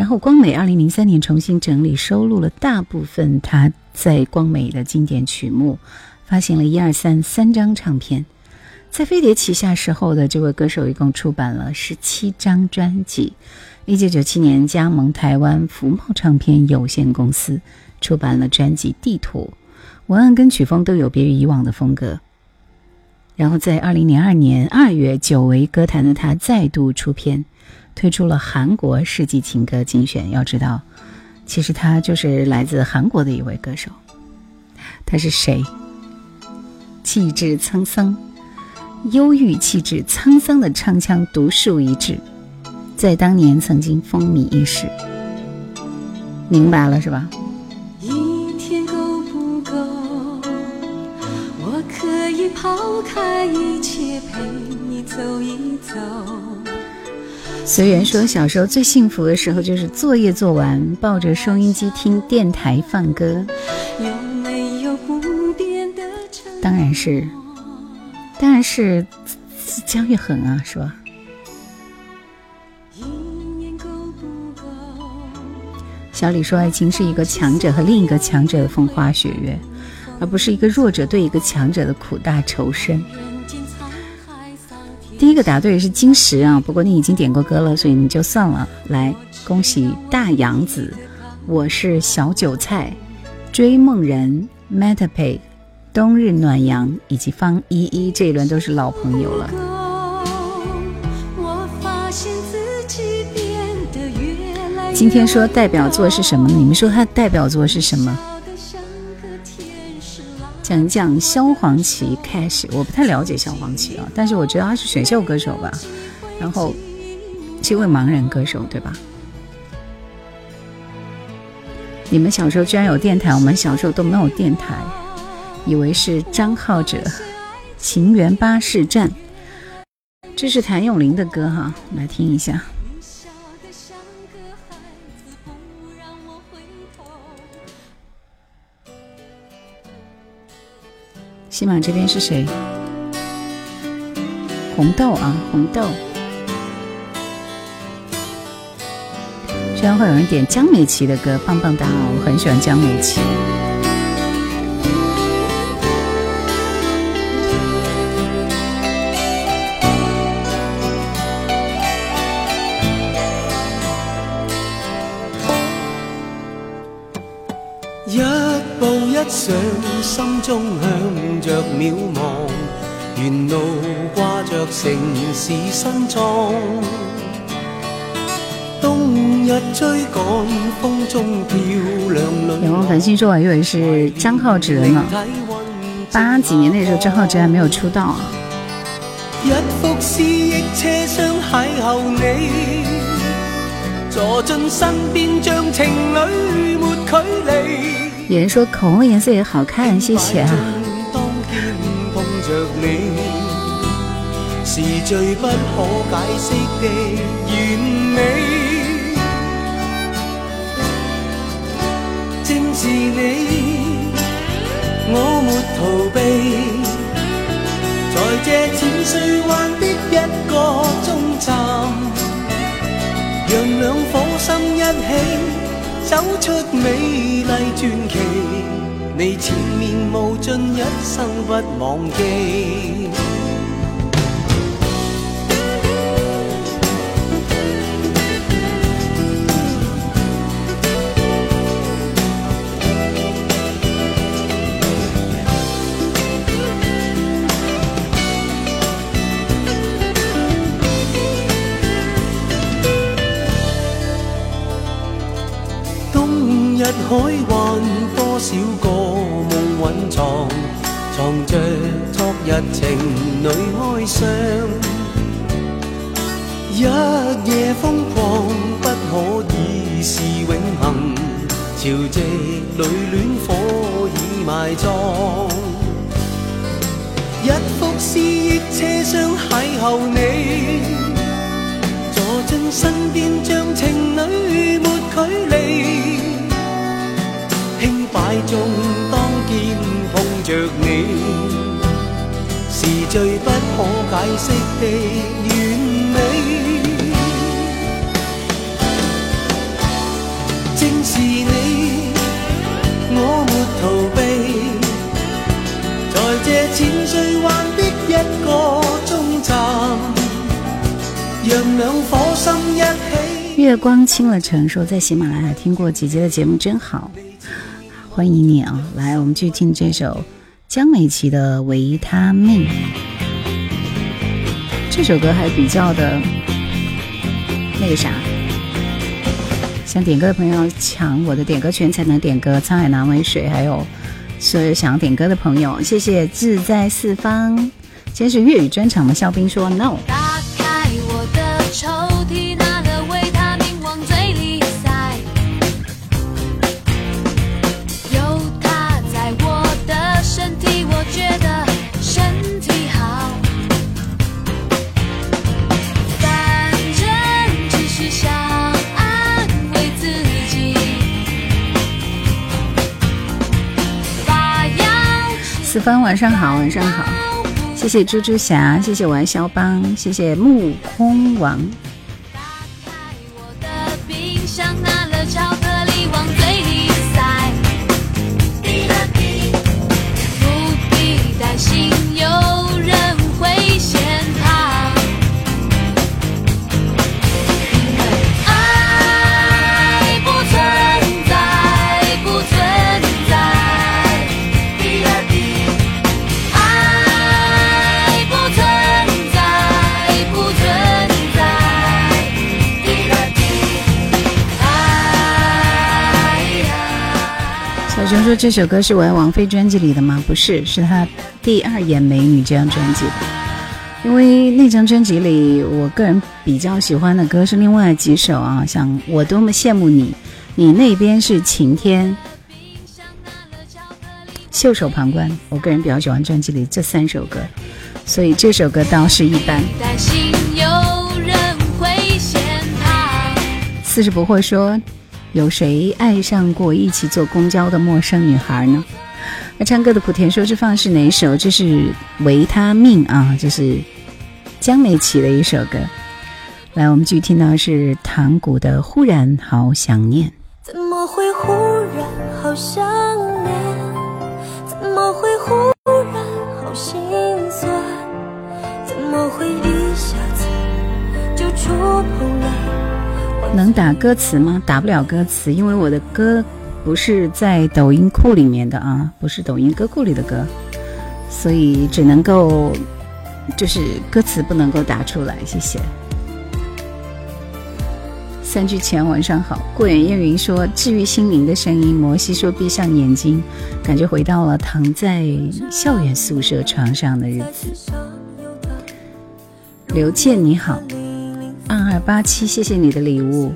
然后光美二零零三年重新整理收录了大部分他在光美的经典曲目，发行了一二三三张唱片。在飞碟旗下时候的这位歌手一共出版了十七张专辑。一九九七年加盟台湾福茂唱片有限公司，出版了专辑《地图》，文案跟曲风都有别于以往的风格。然后在二零零二年二月，久违歌坛的他再度出片。推出了韩国世纪情歌精选。要知道，其实他就是来自韩国的一位歌手。他是谁？气质沧桑，忧郁气质沧桑的唱腔独树一帜，在当年曾经风靡一时。明白了是吧？一天够不够？我可以抛开一切陪你走一走。随缘说，小时候最幸福的时候就是作业做完，抱着收音机听电台放歌。当然是，当然是姜育恒啊，是吧？小李说，爱情是一个强者和另一个强者的风花雪月，而不是一个弱者对一个强者的苦大仇深。第一个答对是金石啊，不过你已经点过歌了，所以你就算了。来，恭喜大杨子，我是小韭菜，追梦人，Metapay，冬日暖阳以及方依依这一轮都是老朋友了。今天说代表作是什么？你们说他代表作是什么？讲讲萧煌奇开始，我不太了解萧煌奇啊，但是我觉得他是选秀歌手吧，然后是一位盲人歌手，对吧？你们小时候居然有电台，我们小时候都没有电台，以为是张浩哲《情缘巴士站》，这是谭咏麟的歌哈，来听一下。西马这边是谁？红豆啊，红豆。居然会有人点江美琪的歌，棒棒哒！我很喜欢江美琪。步一上，心中向着渺茫，沿路挂着城市新装。冬日追赶，风中漂亮女仰望繁星说，我以为是张浩哲呢。八几年那时候，张浩哲还没有出道啊。一幅邂逅你，坐进身边像情侣没距离。有人说口红的颜色也好看，谢谢啊。当肩碰着你，是最不可解释的完美。正是你，我没逃避，在这浅水湾的一个终站，让两颗心一起。走出美丽传奇，你前面无尽，一生不忘记。望着昨日情侣哀伤。一夜疯狂不可以是永恒，潮汐里恋火已埋葬。一幅思忆车厢邂逅你，坐进身边像情侣没距离。轻摆中当肩着你，是最不可解释的完美。正是你，我没逃避，在这浅水湾的一个终站，让两颗心一起。月光清了城说，在喜马拉雅听过姐姐的节目真好。欢迎你啊！来，我们去听这首江美琪的《维他命》。这首歌还比较的那个啥，想点歌的朋友抢我的点歌权才能点歌。沧海难为水，还有所有想要点歌的朋友，谢谢志在四方。今天是粤语专场的肖冰说 no。四方晚上好，晚上好，谢谢猪猪侠，谢谢玩肖邦，谢谢木空王。就说这首歌是我爱王菲专辑里的吗？不是，是她第二眼美女这张专辑的。因为那张专辑里，我个人比较喜欢的歌是另外几首啊，像我多么羡慕你，你那边是晴天，袖手旁观。我个人比较喜欢专辑里这三首歌，所以这首歌倒是一般。四十不惑说。有谁爱上过一起坐公交的陌生女孩呢？那唱歌的莆田说：“这放是哪一首？这是维他命啊，这是江美琪的一首歌。”来，我们继续听到是唐古的《忽然好想念》。怎么会忽然好想念？怎么会忽然好心酸？怎么会一下子就触碰了？能打歌词吗？打不了歌词，因为我的歌不是在抖音库里面的啊，不是抖音歌库里的歌，所以只能够就是歌词不能够打出来。谢谢。三句前晚上好，过眼烟云说治愈心灵的声音，摩西说闭上眼睛，感觉回到了躺在校园宿舍床上的日子。刘健你好，二二八七，谢谢你的礼物。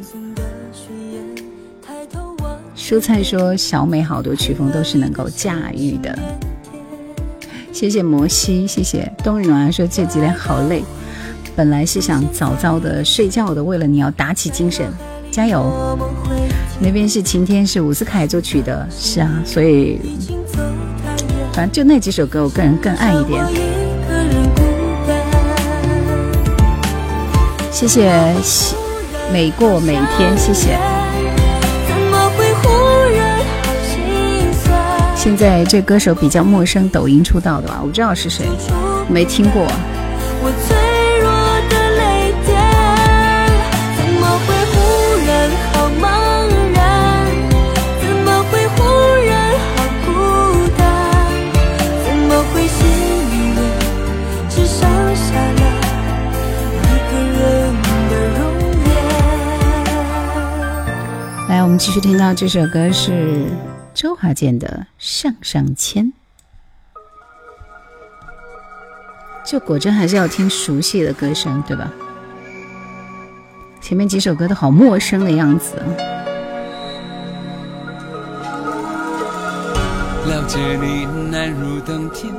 蔬菜说小美好多曲风都是能够驾驭的，谢谢摩西，谢谢冬日暖说这几天好累。本来是想早早的睡觉的，为了你要打起精神，加油！那边是晴天，是伍思凯作曲的，是啊，所以反正就那几首歌，我个人更爱一点。谢谢每过每天，谢谢。现在这歌手比较陌生，抖音出道的吧？我不知道是谁，没听过。我们继续听到这首歌是周华健的《上上签》，就果真还是要听熟悉的歌声，对吧？前面几首歌都好陌生的样子。了解你难如登天，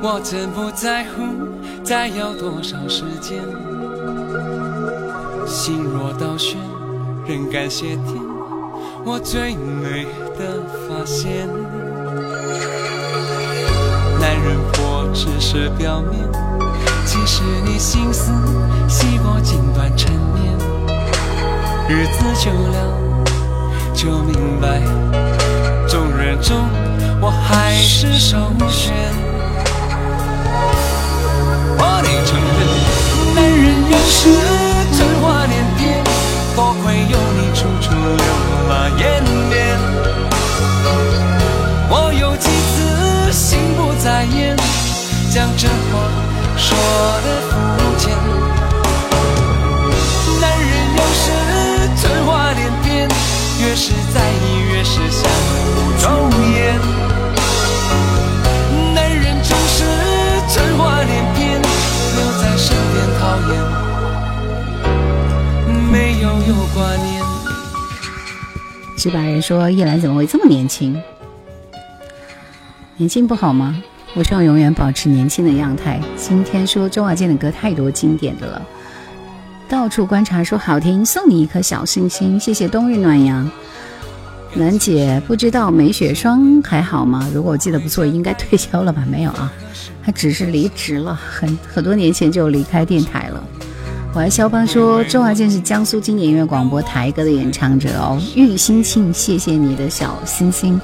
我真不在乎再要多少时间。心若倒悬，仍感谢天。我最美的发现，男人婆只是表面，其实你心思细过锦缎缠绵。日子久了，就明白，众人中我还是首选。我得承认，男人有时真话连篇，多亏有你处处留。湮灭，我有几次心不在焉，将这话说的肤浅。直白人说：“叶兰怎么会这么年轻？年轻不好吗？我希望永远保持年轻的样态。”今天说周华健的歌太多经典的了，到处观察说好听，送你一颗小星星，谢谢冬日暖阳。兰姐不知道梅雪霜还好吗？如果我记得不错，应该退 休了吧？没有啊，他只是离职了，很很多年前就离开电台了。我还肖邦说，周华健是江苏经典音乐广播台歌的演唱者哦。玉心庆，谢谢你的小心心。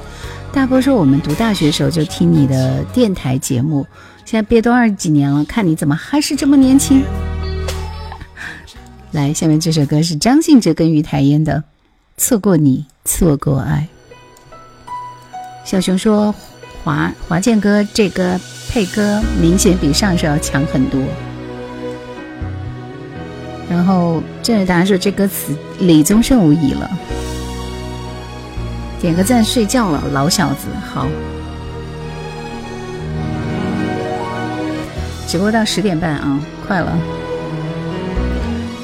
大波说，我们读大学时候就听你的电台节目，现在憋多少几年了，看你怎么还是这么年轻。来，下面这首歌是张信哲跟于台烟的《错过你，错过爱》。小熊说，华华健哥这歌配歌明显比上首要强很多。然后这位大家说这歌词李宗盛无疑了，点个赞睡觉了老小子好，直播到十点半啊快了。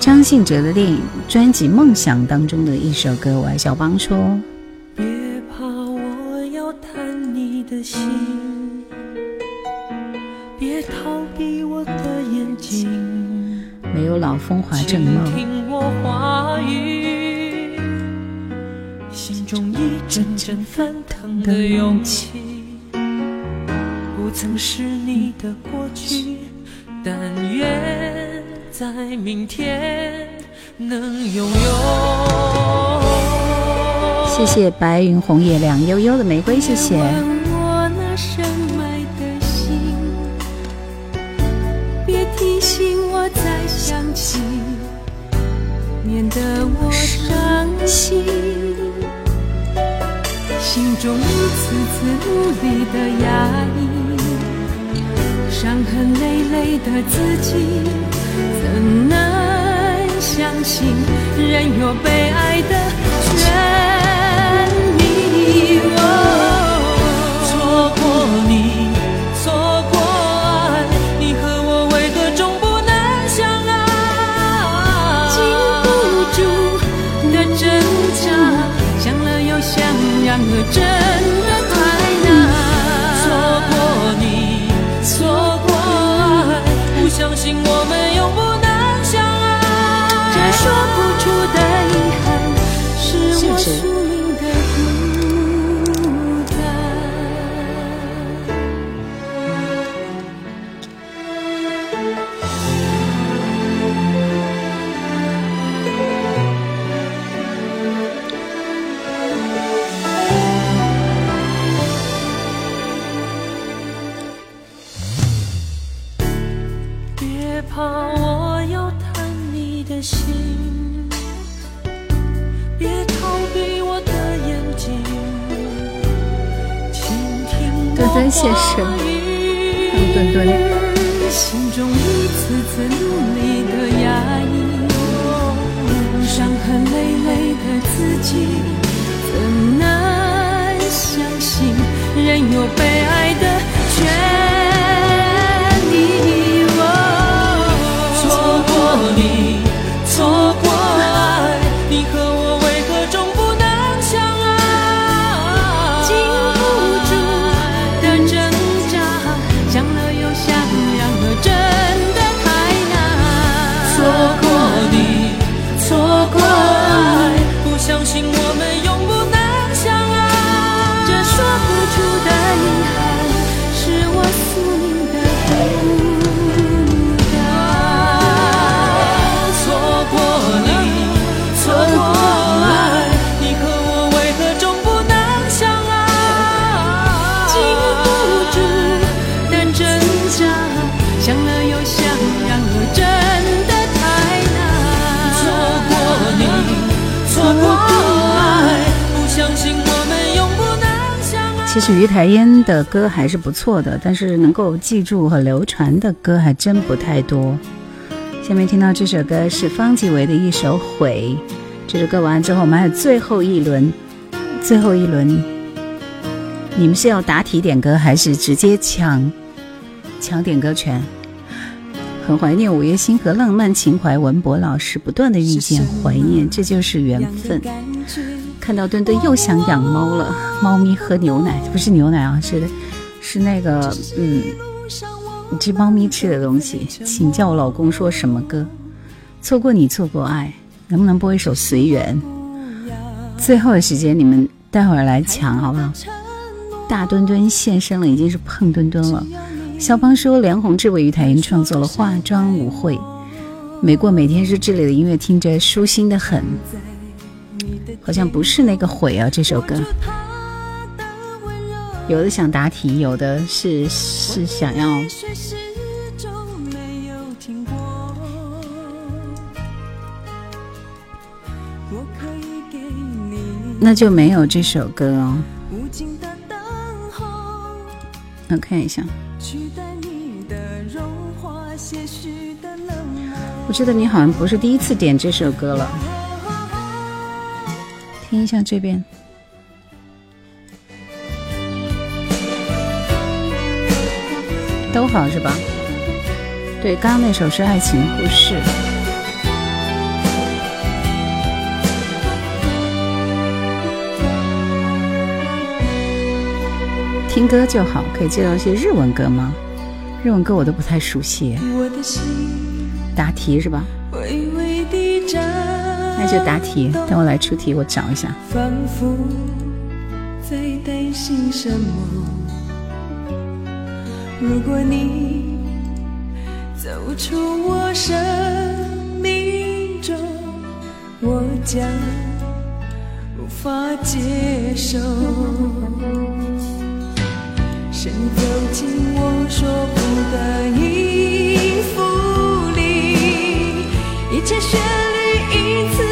张信哲的电影专辑《梦想》当中的一首歌，我爱小邦说。别怕，我要探你的心，别逃避我的眼睛。没有老风华正茂。听我话语，心中一阵阵翻腾的勇气，不曾是你的过去，但愿在明天能拥有。谢谢白云红叶亮悠悠的玫瑰，谢谢。免得我伤心。心中一次次无力的压抑，伤痕累累的自己，怎能相信人有被爱的权被爱的相爱。其实于台烟的歌还是不错的，但是能够记住和流传的歌还真不太多。下面听到这首歌是方季韦的一首《悔》，这首歌完之后，我们还有最后一轮，最后一轮，你们是要答题点歌，还是直接抢抢点歌权？很怀念午夜星河浪漫情怀，文博老师不断的遇见，怀念，这就是缘分。看到墩墩又想养猫了，猫咪喝牛奶不是牛奶啊，是是那个嗯，这猫咪吃的东西。请叫我老公说什么歌？错过你，错过爱，能不能播一首《随缘》？最后的时间，你们待会儿来抢好不好？大墩墩现身了，已经是碰墩墩了。肖邦说，梁宏志为于台音创作了化妆舞会，每过每天日志里的音乐听着舒心的很。好像不是那个悔啊，这首歌。有的想答题，有的是是想要。那就没有这首歌哦。我看一下。我记得你好像不是第一次点这首歌了。听一下这边，都好是吧？对，刚刚那首是《爱情故事》。听歌就好，可以介绍一些日文歌吗？日文歌我都不太熟悉。答题是吧？那就答题，等我来出题，我找一下。反复在担心什么？如果你走出我生命中，我将无法接受。谁走进我说不的音符里，一切旋律一次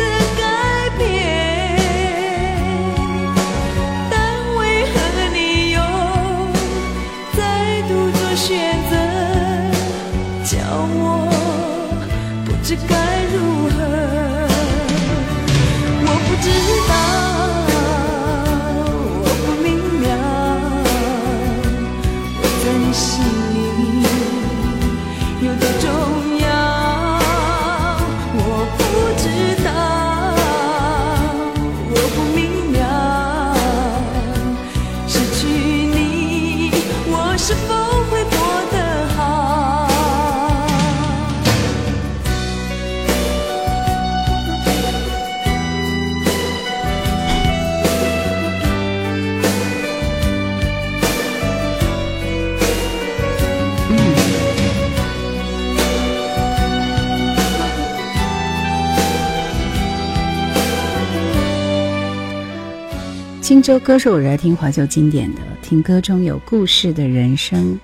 荆州歌手，我是爱听怀旧经典的，听歌中有故事的人生。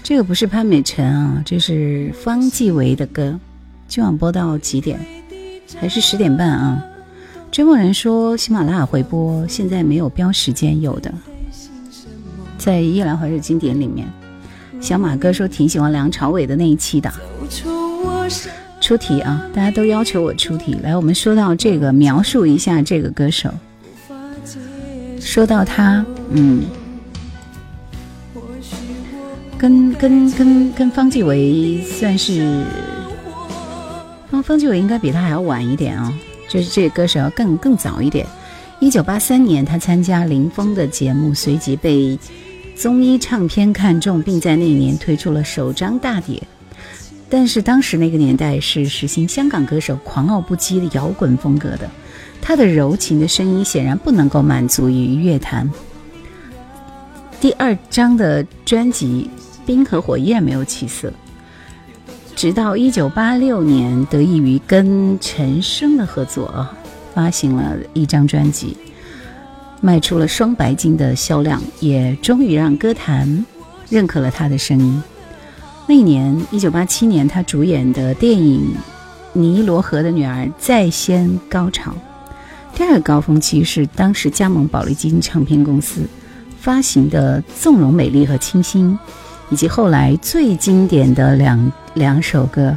这个不是潘美辰啊，这是方季韦的歌。今晚播到几点？还是十点半啊？追梦人说喜马拉雅回播，现在没有标时间，有的，在夜兰怀旧经典里面。小马哥说挺喜欢梁朝伟的那一期的。出题啊！大家都要求我出题。来，我们说到这个，描述一下这个歌手。说到他，嗯，跟跟跟跟方季韦算是，方方季韦应该比他还要晚一点啊、就是这个歌手要更更早一点。一九八三年，他参加林峰的节目，随即被综艺唱片看中，并在那一年推出了首张大碟。但是当时那个年代是实行香港歌手狂傲不羁的摇滚风格的，他的柔情的声音显然不能够满足于乐坛。第二张的专辑《冰和火》依然没有起色，直到一九八六年，得益于跟陈升的合作啊，发行了一张专辑，卖出了双白金的销量，也终于让歌坛认可了他的声音。那年，一九八七年，他主演的电影《尼罗河的女儿》再掀高潮。第二个高峰期是当时加盟宝丽金唱片公司发行的《纵容美丽》和《清新》，以及后来最经典的两两首歌，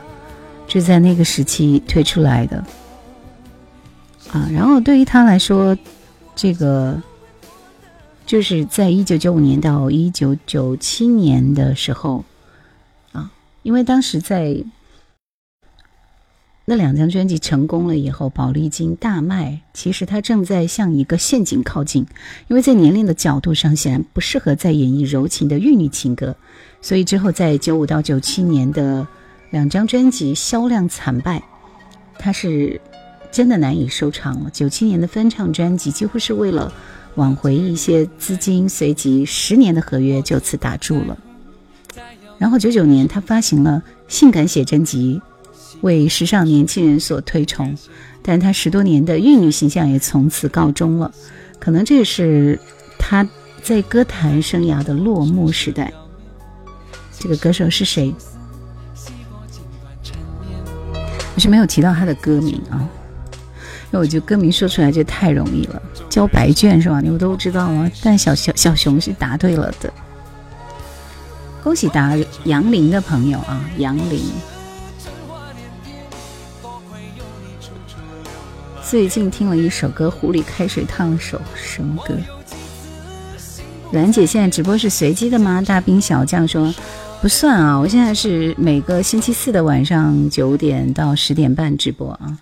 就在那个时期推出来的。啊，然后对于他来说，这个就是在一九九五年到一九九七年的时候。啊因为当时在那两张专辑成功了以后，宝丽金大卖，其实他正在向一个陷阱靠近。因为在年龄的角度上，显然不适合再演绎柔情的玉女情歌，所以之后在九五到九七年的两张专辑销量惨败，他是真的难以收场了。九七年的翻唱专辑几乎是为了挽回一些资金，随即十年的合约就此打住了。然后九九年，他发行了性感写真集，为时尚年轻人所推崇，但他十多年的玉女形象也从此告终了。可能这也是他在歌坛生涯的落幕时代。这个歌手是谁？我是没有提到他的歌名啊，因为我觉得歌名说出来就太容易了，交白卷是吧？你们都知道吗？但小小小熊是答对了的。恭喜答杨林的朋友啊，杨林。最近听了一首歌《壶里开水烫手》，什么歌？兰姐现在直播是随机的吗？大兵小将说不算啊，我现在是每个星期四的晚上九点到十点半直播啊，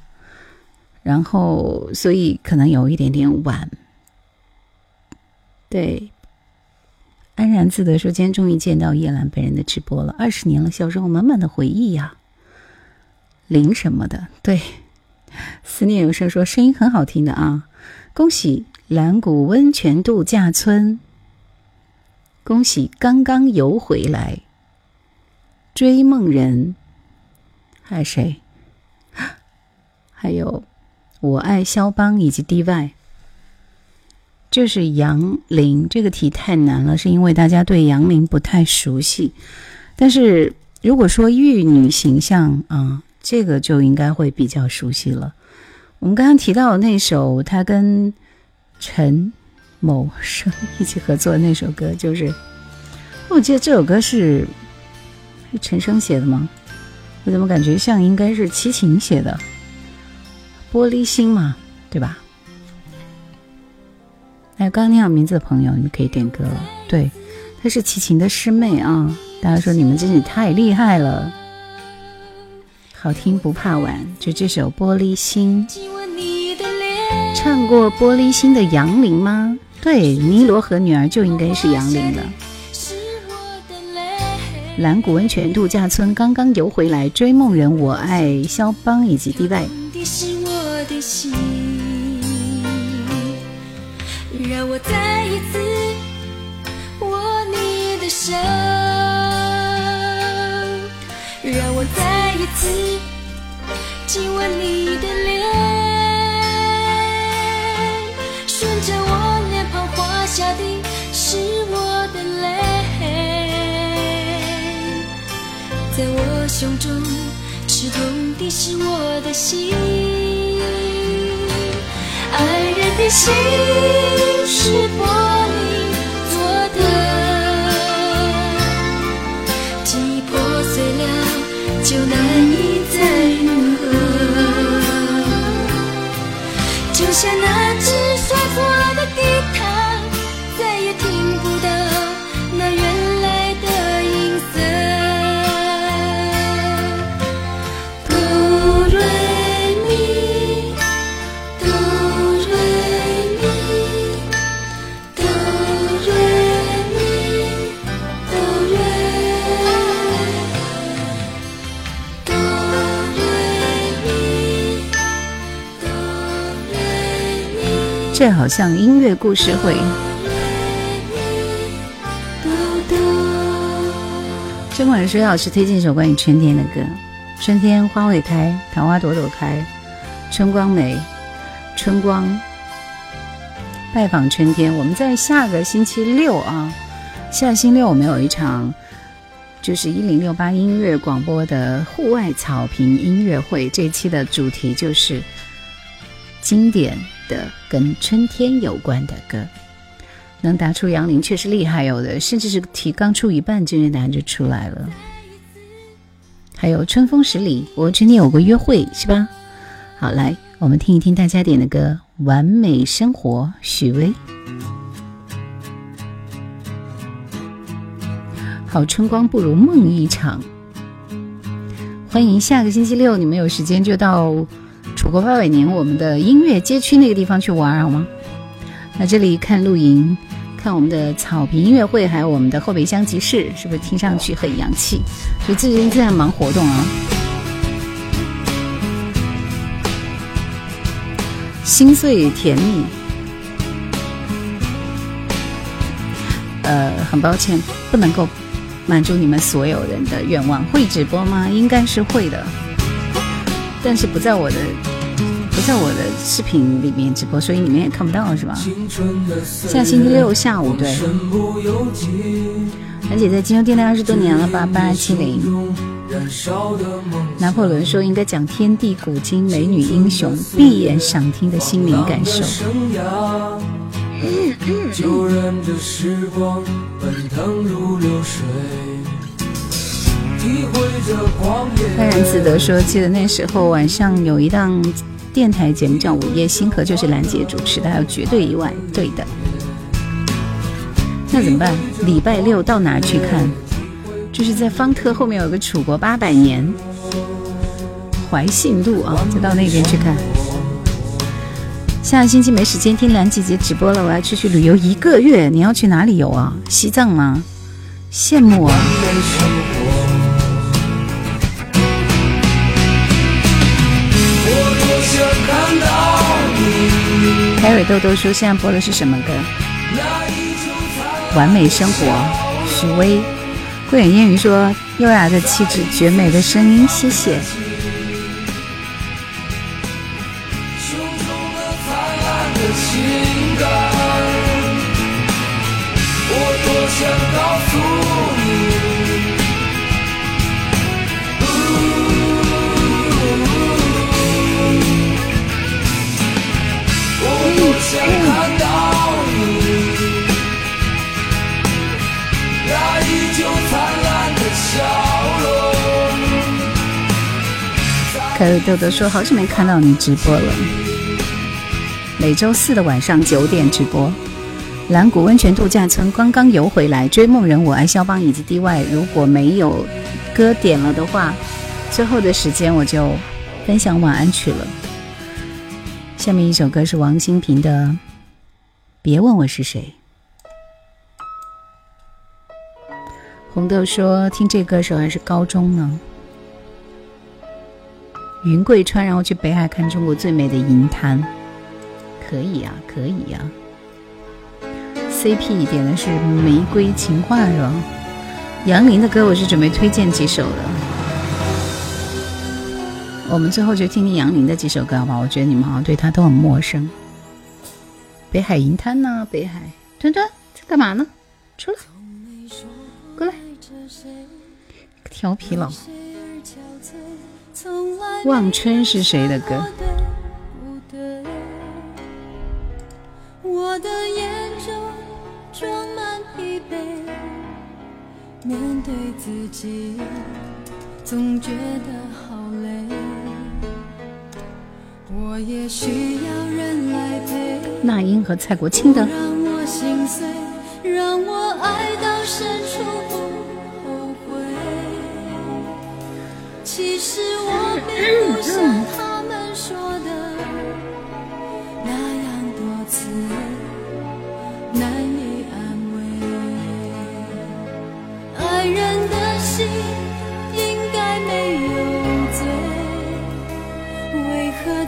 然后所以可能有一点点晚。对。安然自得说：“今天终于见到叶兰本人的直播了，二十年了，小时候满满的回忆呀。”林什么的，对，思念有声说声音很好听的啊！恭喜蓝谷温泉度假村，恭喜刚刚游回来，追梦人，还有谁？还有我爱肖邦以及 DY。这是杨林这个题太难了，是因为大家对杨林不太熟悉。但是如果说玉女形象啊，这个就应该会比较熟悉了。我们刚刚提到的那首他跟陈某生一起合作的那首歌，就是我记得这首歌是陈升写的吗？我怎么感觉像应该是齐秦写的《玻璃心》嘛，对吧？哎，刚刚念好名字的朋友，你们可以点歌了。对，她是齐秦的师妹啊！大家说你们真是太厉害了，好听不怕晚，就这首《玻璃心》。唱过《玻璃心》的杨林吗？对，尼罗河女儿就应该是杨林了。蓝谷温泉度假村刚刚游回来，追梦人我爱肖邦以及 DY。让我再一次握你的手，让我再一次亲吻你的脸，顺着我脸庞滑下的是我的泪，在我胸中刺痛的是我的心，爱人的心。是玻就像那只摔破的地毯，这好像音乐故事会。甄管水老师推荐一首关于春天的歌：春天花会开，桃花朵朵开，春光美，春光。拜访春天，我们在下个星期六啊，下星期六我们有一场，就是一零六八音乐广播的户外草坪音乐会。这一期的主题就是经典的跟春天有关的歌。能答出杨林确实厉害，有的甚至是题刚出一半，这些答案就出来了。还有春风十里，我春天有个约会，是吧？好，来我们听一听大家点的歌，《完美生活》，许巍。好春光不如梦一场。欢迎下个星期六，你们有时间就到楚国八百年我们的音乐街区那个地方去玩好吗？那这里看露营，看我们的草坪音乐会，还有我们的后备箱集市，是不是听上去很洋气？所以最近在忙活动啊。心碎甜蜜，呃，很抱歉，不能够满足你们所有人的愿望。会直播吗？应该是会的，但是不在我的在我的视频里面直播，所以你们也看不到，是吧？下星期六下午对。而且在金融电台二十多年了吧？八七零。拿破仑说应该讲天地古今美女英雄，闭眼赏听的心灵感受。泰然自得说，记得那时候晚上有一档电台节目叫《午夜星河》，就是兰姐主持的，还有绝对意外，对的。那怎么办？礼拜六到哪去看？就是在方特后面有个楚国八百年，怀信路啊，就到那边去看。下个星期没时间听兰姐姐直播了，我要出去旅游一个月。你要去哪里游啊？西藏吗？羡慕啊！凯瑞豆豆说现在播的是什么歌？完美生活，许巍。桂远烟雨说：“优雅的气质，绝美的声音，谢谢。”想看到你那依旧灿烂的笑容凯瑞豆豆说好久没看到你直播了。每周四的晚上九点直播蓝谷温泉度假村刚刚游回来追梦人我爱肖邦以及 dy 如果没有歌点了的话最后的时间我就分享晚安曲了。下面一首歌是王心平的《别问我是谁》。红豆说：“听这歌时候还是高中呢。”云贵川，然后去北海看中国最美的银滩，可以呀，可以呀。CP 点的是《玫瑰情话》是吧？杨林的歌我是准备推荐几首的，我们最后就听听杨林的几首歌好不好？我觉得你们好像对他都很陌生。北海银滩呢？北海，墩墩在干嘛呢？出来，过来，调皮佬。望春是谁的歌？我的眼中装满疲惫，面对自己总觉得那英和蔡国庆的。让我心碎，让我爱到深处不后悔。其实我并不像他们说的那样多次难以安慰。爱人的心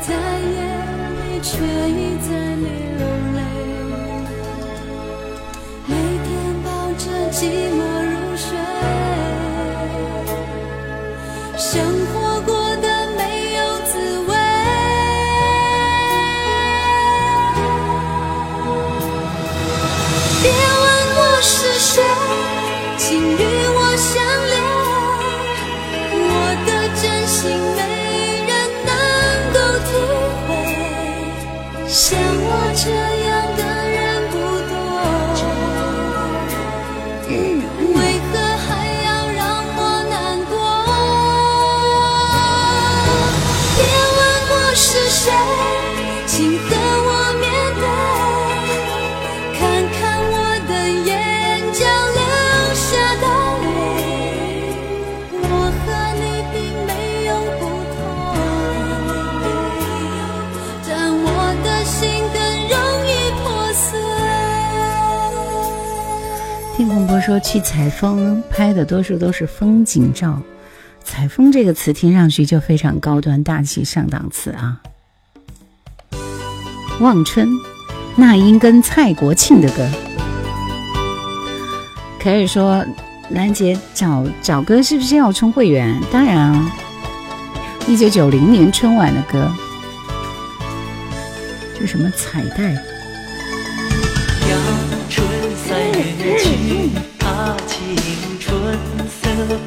在夜里却一再流泪？每天抱着寂寞说，去采风拍的多数都是风景照。采风这个词听上去就非常高端大气上档次啊！望春，那英跟蔡国庆的歌。可以说，兰姐找找歌是不是要充会员？当然啊，一九九零年春晚的歌，这什么彩带？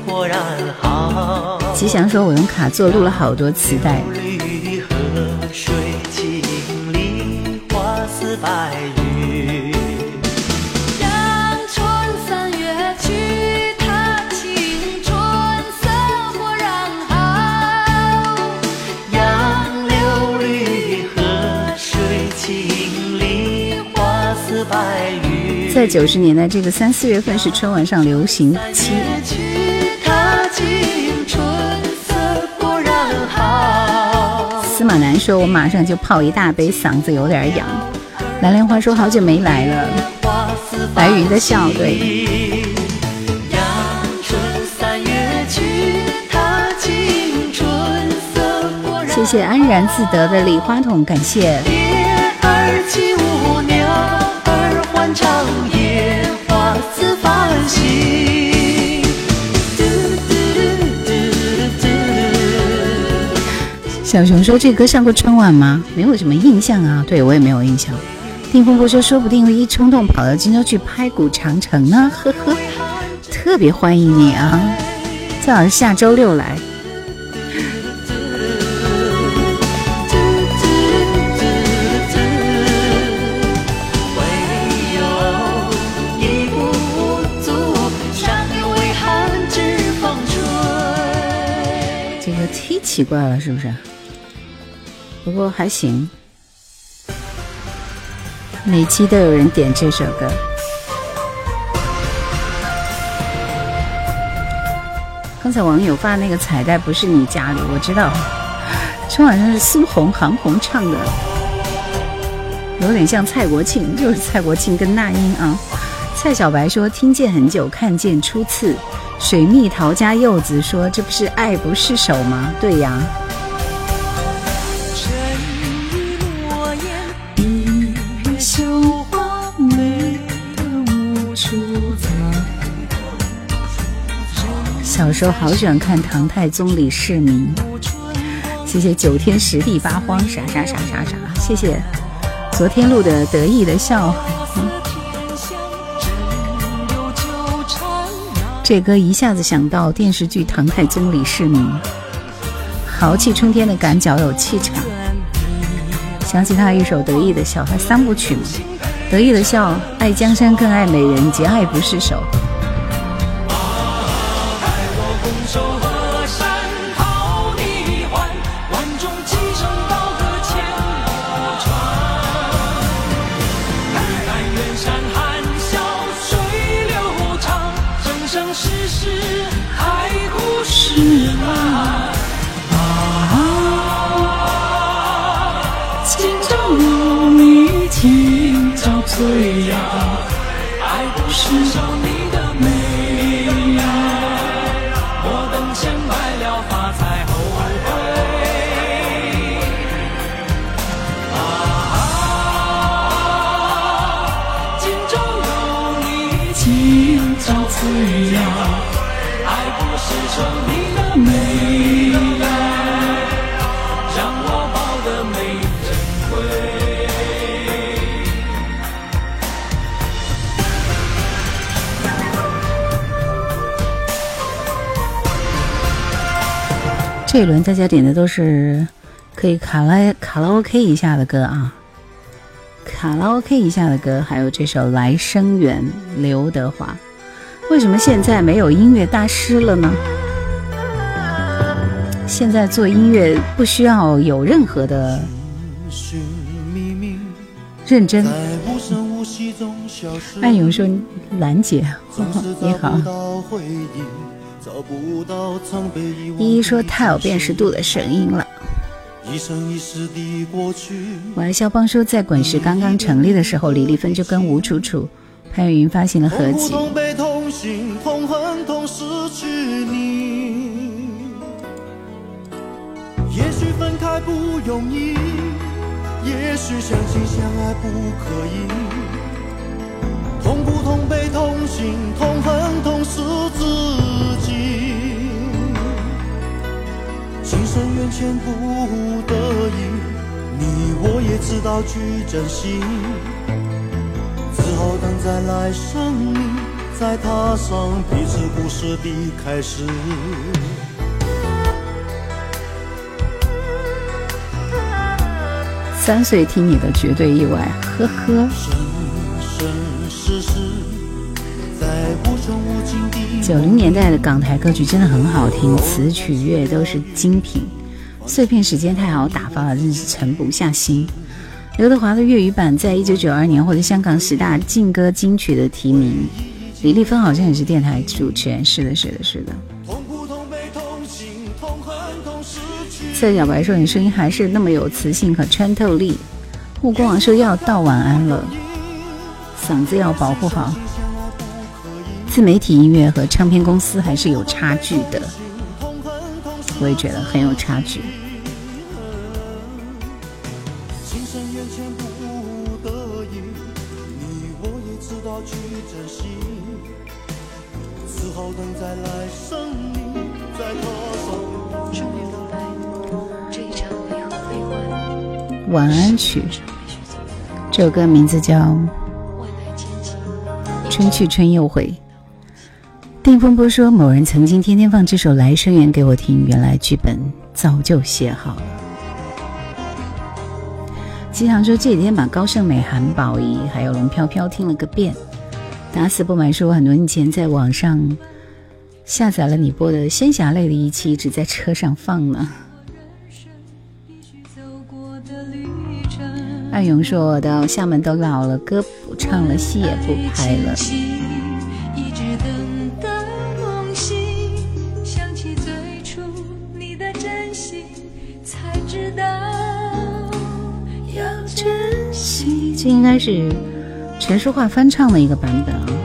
果然好。吉祥说：“我用卡座录了好多磁带。”绿河水清梨花似白玉。阳春三月去，他青春色果然好。杨柳绿河水清梨花似白。在九十年代，这个三四月份是春晚上流行期。司马南说：“我马上就泡一大杯，嗓子有点痒。”蓝莲花说：“好久没来了。”白云的笑，对。谢谢安然自得的礼花筒，感谢。花自繁星。小熊说：“这歌上过春晚吗？没有什么印象啊。”对我也没有印象。定风波说：“说不定会一冲动跑到荆州去拍古长城呢。”呵呵，特别欢迎你啊！最好是下周六来。这个歌忒奇怪了，是不是？不过还行，每期都有人点这首歌。刚才网友发那个彩带不是你家里，我知道，这好像是苏红、韩红唱的，有点像蔡国庆，就是蔡国庆跟那英啊。蔡小白说听见很久，看见初次。水蜜桃加柚子说：“这不是爱不释手吗？”对呀。时候好喜欢看《唐太宗李世民》，谢谢九天十地八荒，啥啥啥啥啥，谢谢昨天录的得意的笑。这歌一下子想到电视剧《唐太宗李世民》，豪气冲天的赶脚有气场，想起他一首得意的笑，他三部曲嘛，得意的笑，爱江山更爱美人，结爱不释手。找自由，爱不释手。你的美，让我抱得每这一轮大家点的都是可以卡拉卡拉 OK 一下的歌啊，卡拉 OK 一下的歌，还有这首《来生缘》，刘德华。为什么现在没有音乐大师了呢？现在做音乐不需要有任何的认真。哎，有人说兰姐，你好。依依说太有辨识度的声音了。我肖邦说，在滚石刚刚成立的时候，李丽芬就跟吴楚楚、潘越云发行了合集。也许分开不容易，也许相亲相爱不可以。同不同悲同心同恨同是自己。情深缘浅不得已，你我也知道去珍惜。只好等在来生里，再踏上彼此故事的开始。三岁听你的绝对意外，呵呵。九零年代的港台歌曲真的很好听，词曲乐都是精品。碎片时间太好打发了，真是沉不下心。刘德华的粤语版在一九九二年获得香港十大劲歌金曲的提名。李丽芬好像也是电台主持人，是的，是的，是的。蔡小白说：“你声音还是那么有磁性和穿透力。”木光王说：“要道晚安了，嗓子要保护好。”自媒体音乐和唱片公司还是有差距的，我也觉得很有差距。曲，这首歌名字叫《春去春又回》。定风波说：“某人曾经天天放这首《来生缘》给我听，原来剧本早就写好了。”吉祥说：“这几天把高胜美、韩宝仪还有龙飘飘听了个遍。”打死不买说：“很多年前在网上下载了你播的仙侠类的一期，一直在车上放呢。二勇说：“我到厦门都老了，歌不唱了，戏也不拍了。”这应该是陈淑桦翻唱的一个版本啊。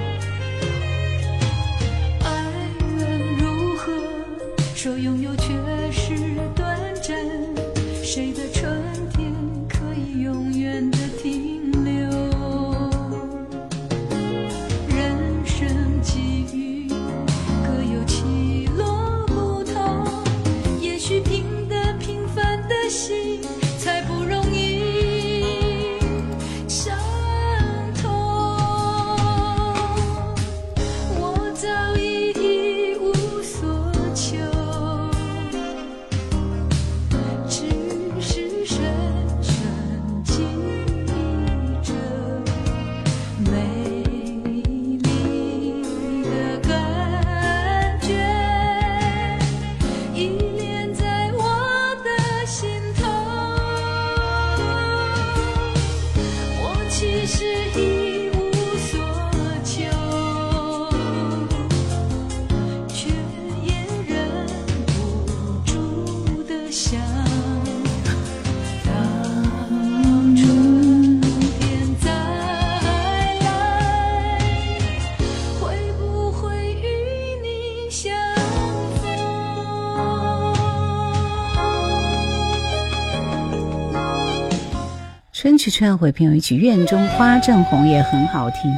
劝回评有曲《院中花正红》也很好听。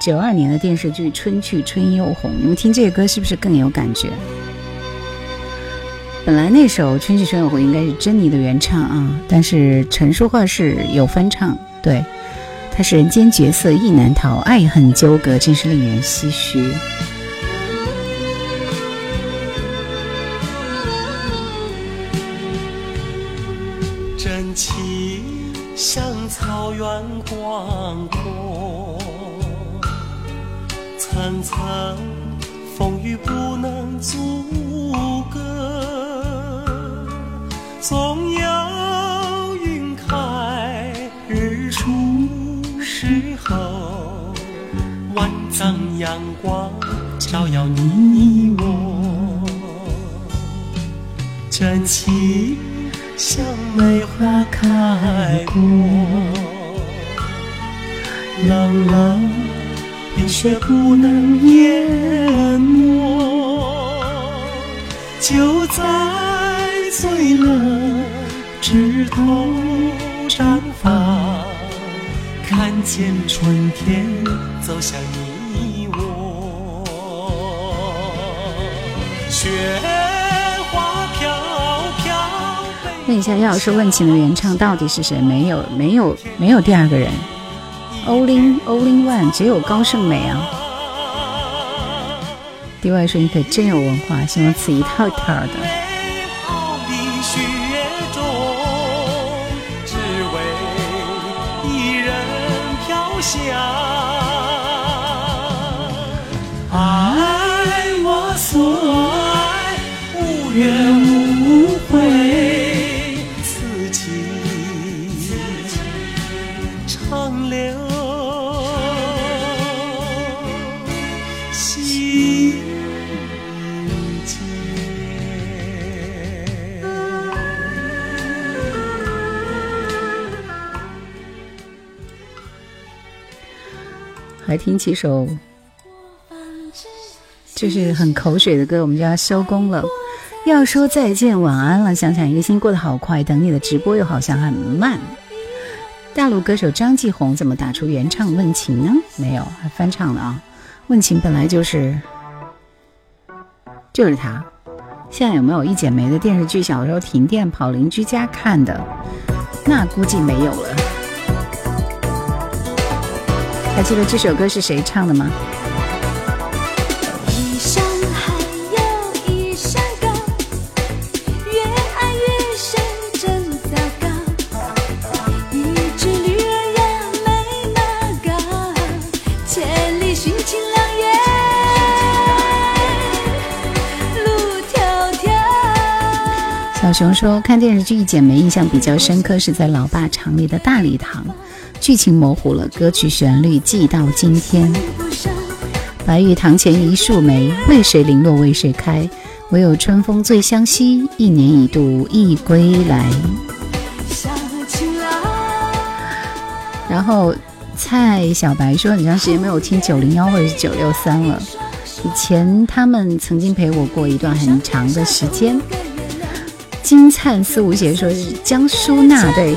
九二年的电视剧《春去春又红》，你们听这个歌是不是更有感觉？本来那首《春去春又红》应该是珍妮的原唱啊，但是陈淑桦是有翻唱。对，他是人间绝色意难逃，爱恨纠葛真是令人唏嘘。是问情的原唱到底是谁？没有，没有，没有第二个人。Only Only one，只有高胜美啊。D Y 说你可真有文化，形容词一套一套的。来听几首，就是很口水的歌，我们就要收工了。要说再见，晚安了。想想一个心过得好快，等你的直播又好像很慢。大陆歌手张继红怎么打出原唱《问情》呢？没有，还翻唱了啊！《问情》本来就是，就是他。现在有没有一剪梅的电视剧？小时候停电跑邻居家看的，那估计没有了。还记得这首歌是谁唱的吗？小熊说，看电视剧《一剪梅》印象比较深刻，是在老爸厂里的大礼堂。剧情模糊了，歌曲旋律记到今天。白玉堂前一树梅，为谁零落为谁开？唯有春风最相惜，一年一度忆归来。然后蔡小白说，很长时间没有听九零幺或者是九六三了。以前他们曾经陪我过一段很长的时间。金灿四无邪说是江淑娜对，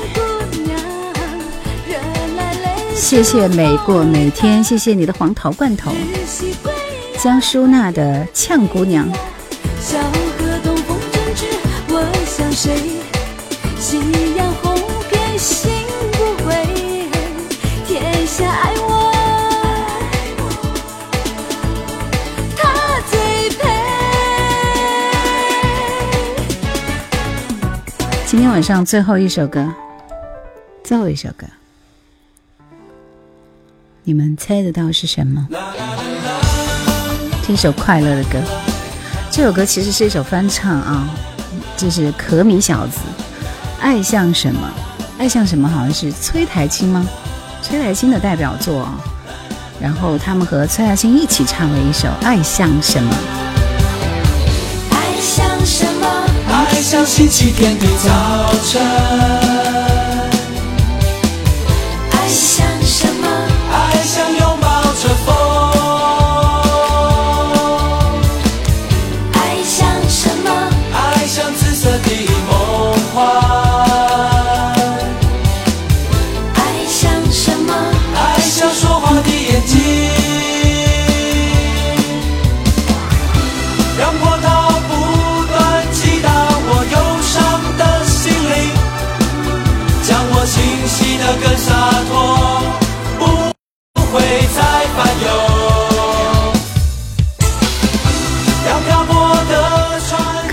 谢谢每过每天，谢谢你的黄桃罐头，江淑娜的呛姑娘。今天晚上最后一首歌，最后一首歌，你们猜得到是什么？这首快乐的歌，这首歌其实是一首翻唱啊，就是可米小子，《爱像什么》，爱像什么好像是崔台青吗？崔台青的代表作啊，然后他们和崔台青一起唱了一首《爱像什么》。爱像什么？爱像星期天的早晨，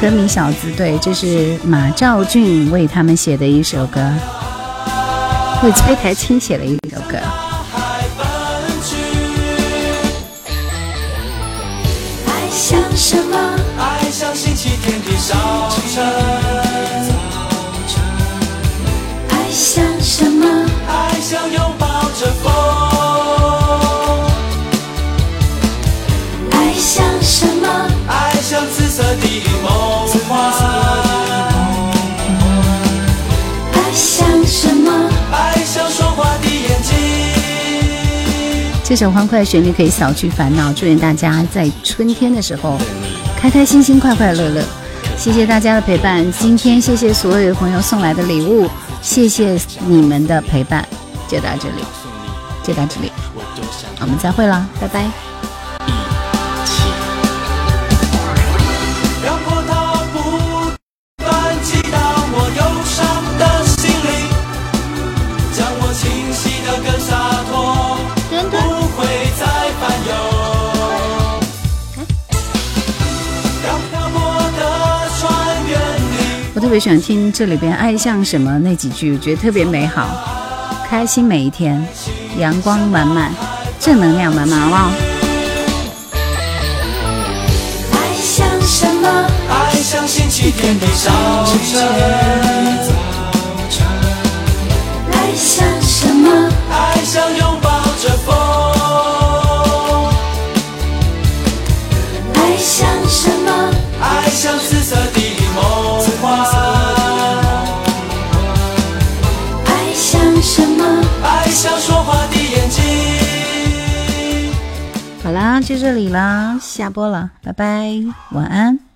可米小子，对，这是马兆俊为他们写的一首歌，为崔台青写的一首歌。爱像什么？爱像星期天的爱像什么？爱像紫色的梦幻，爱像什么？爱像紫色的。这首欢快旋律可以扫去烦恼，祝愿大家在春天的时候开开心心、快快乐乐。谢谢大家的陪伴，今天谢谢所有的朋友送来的礼物，谢谢你们的陪伴。就到这里，就到这里，我们再会啦，拜拜。特别喜欢听这里边“爱像什么”那几句，我觉得特别美好。开心每一天，阳光满满，正能量满满，好不好？爱像什么？爱像星期天的早晨。爱像什么？爱像拥这里啦，下播了，拜拜，晚安。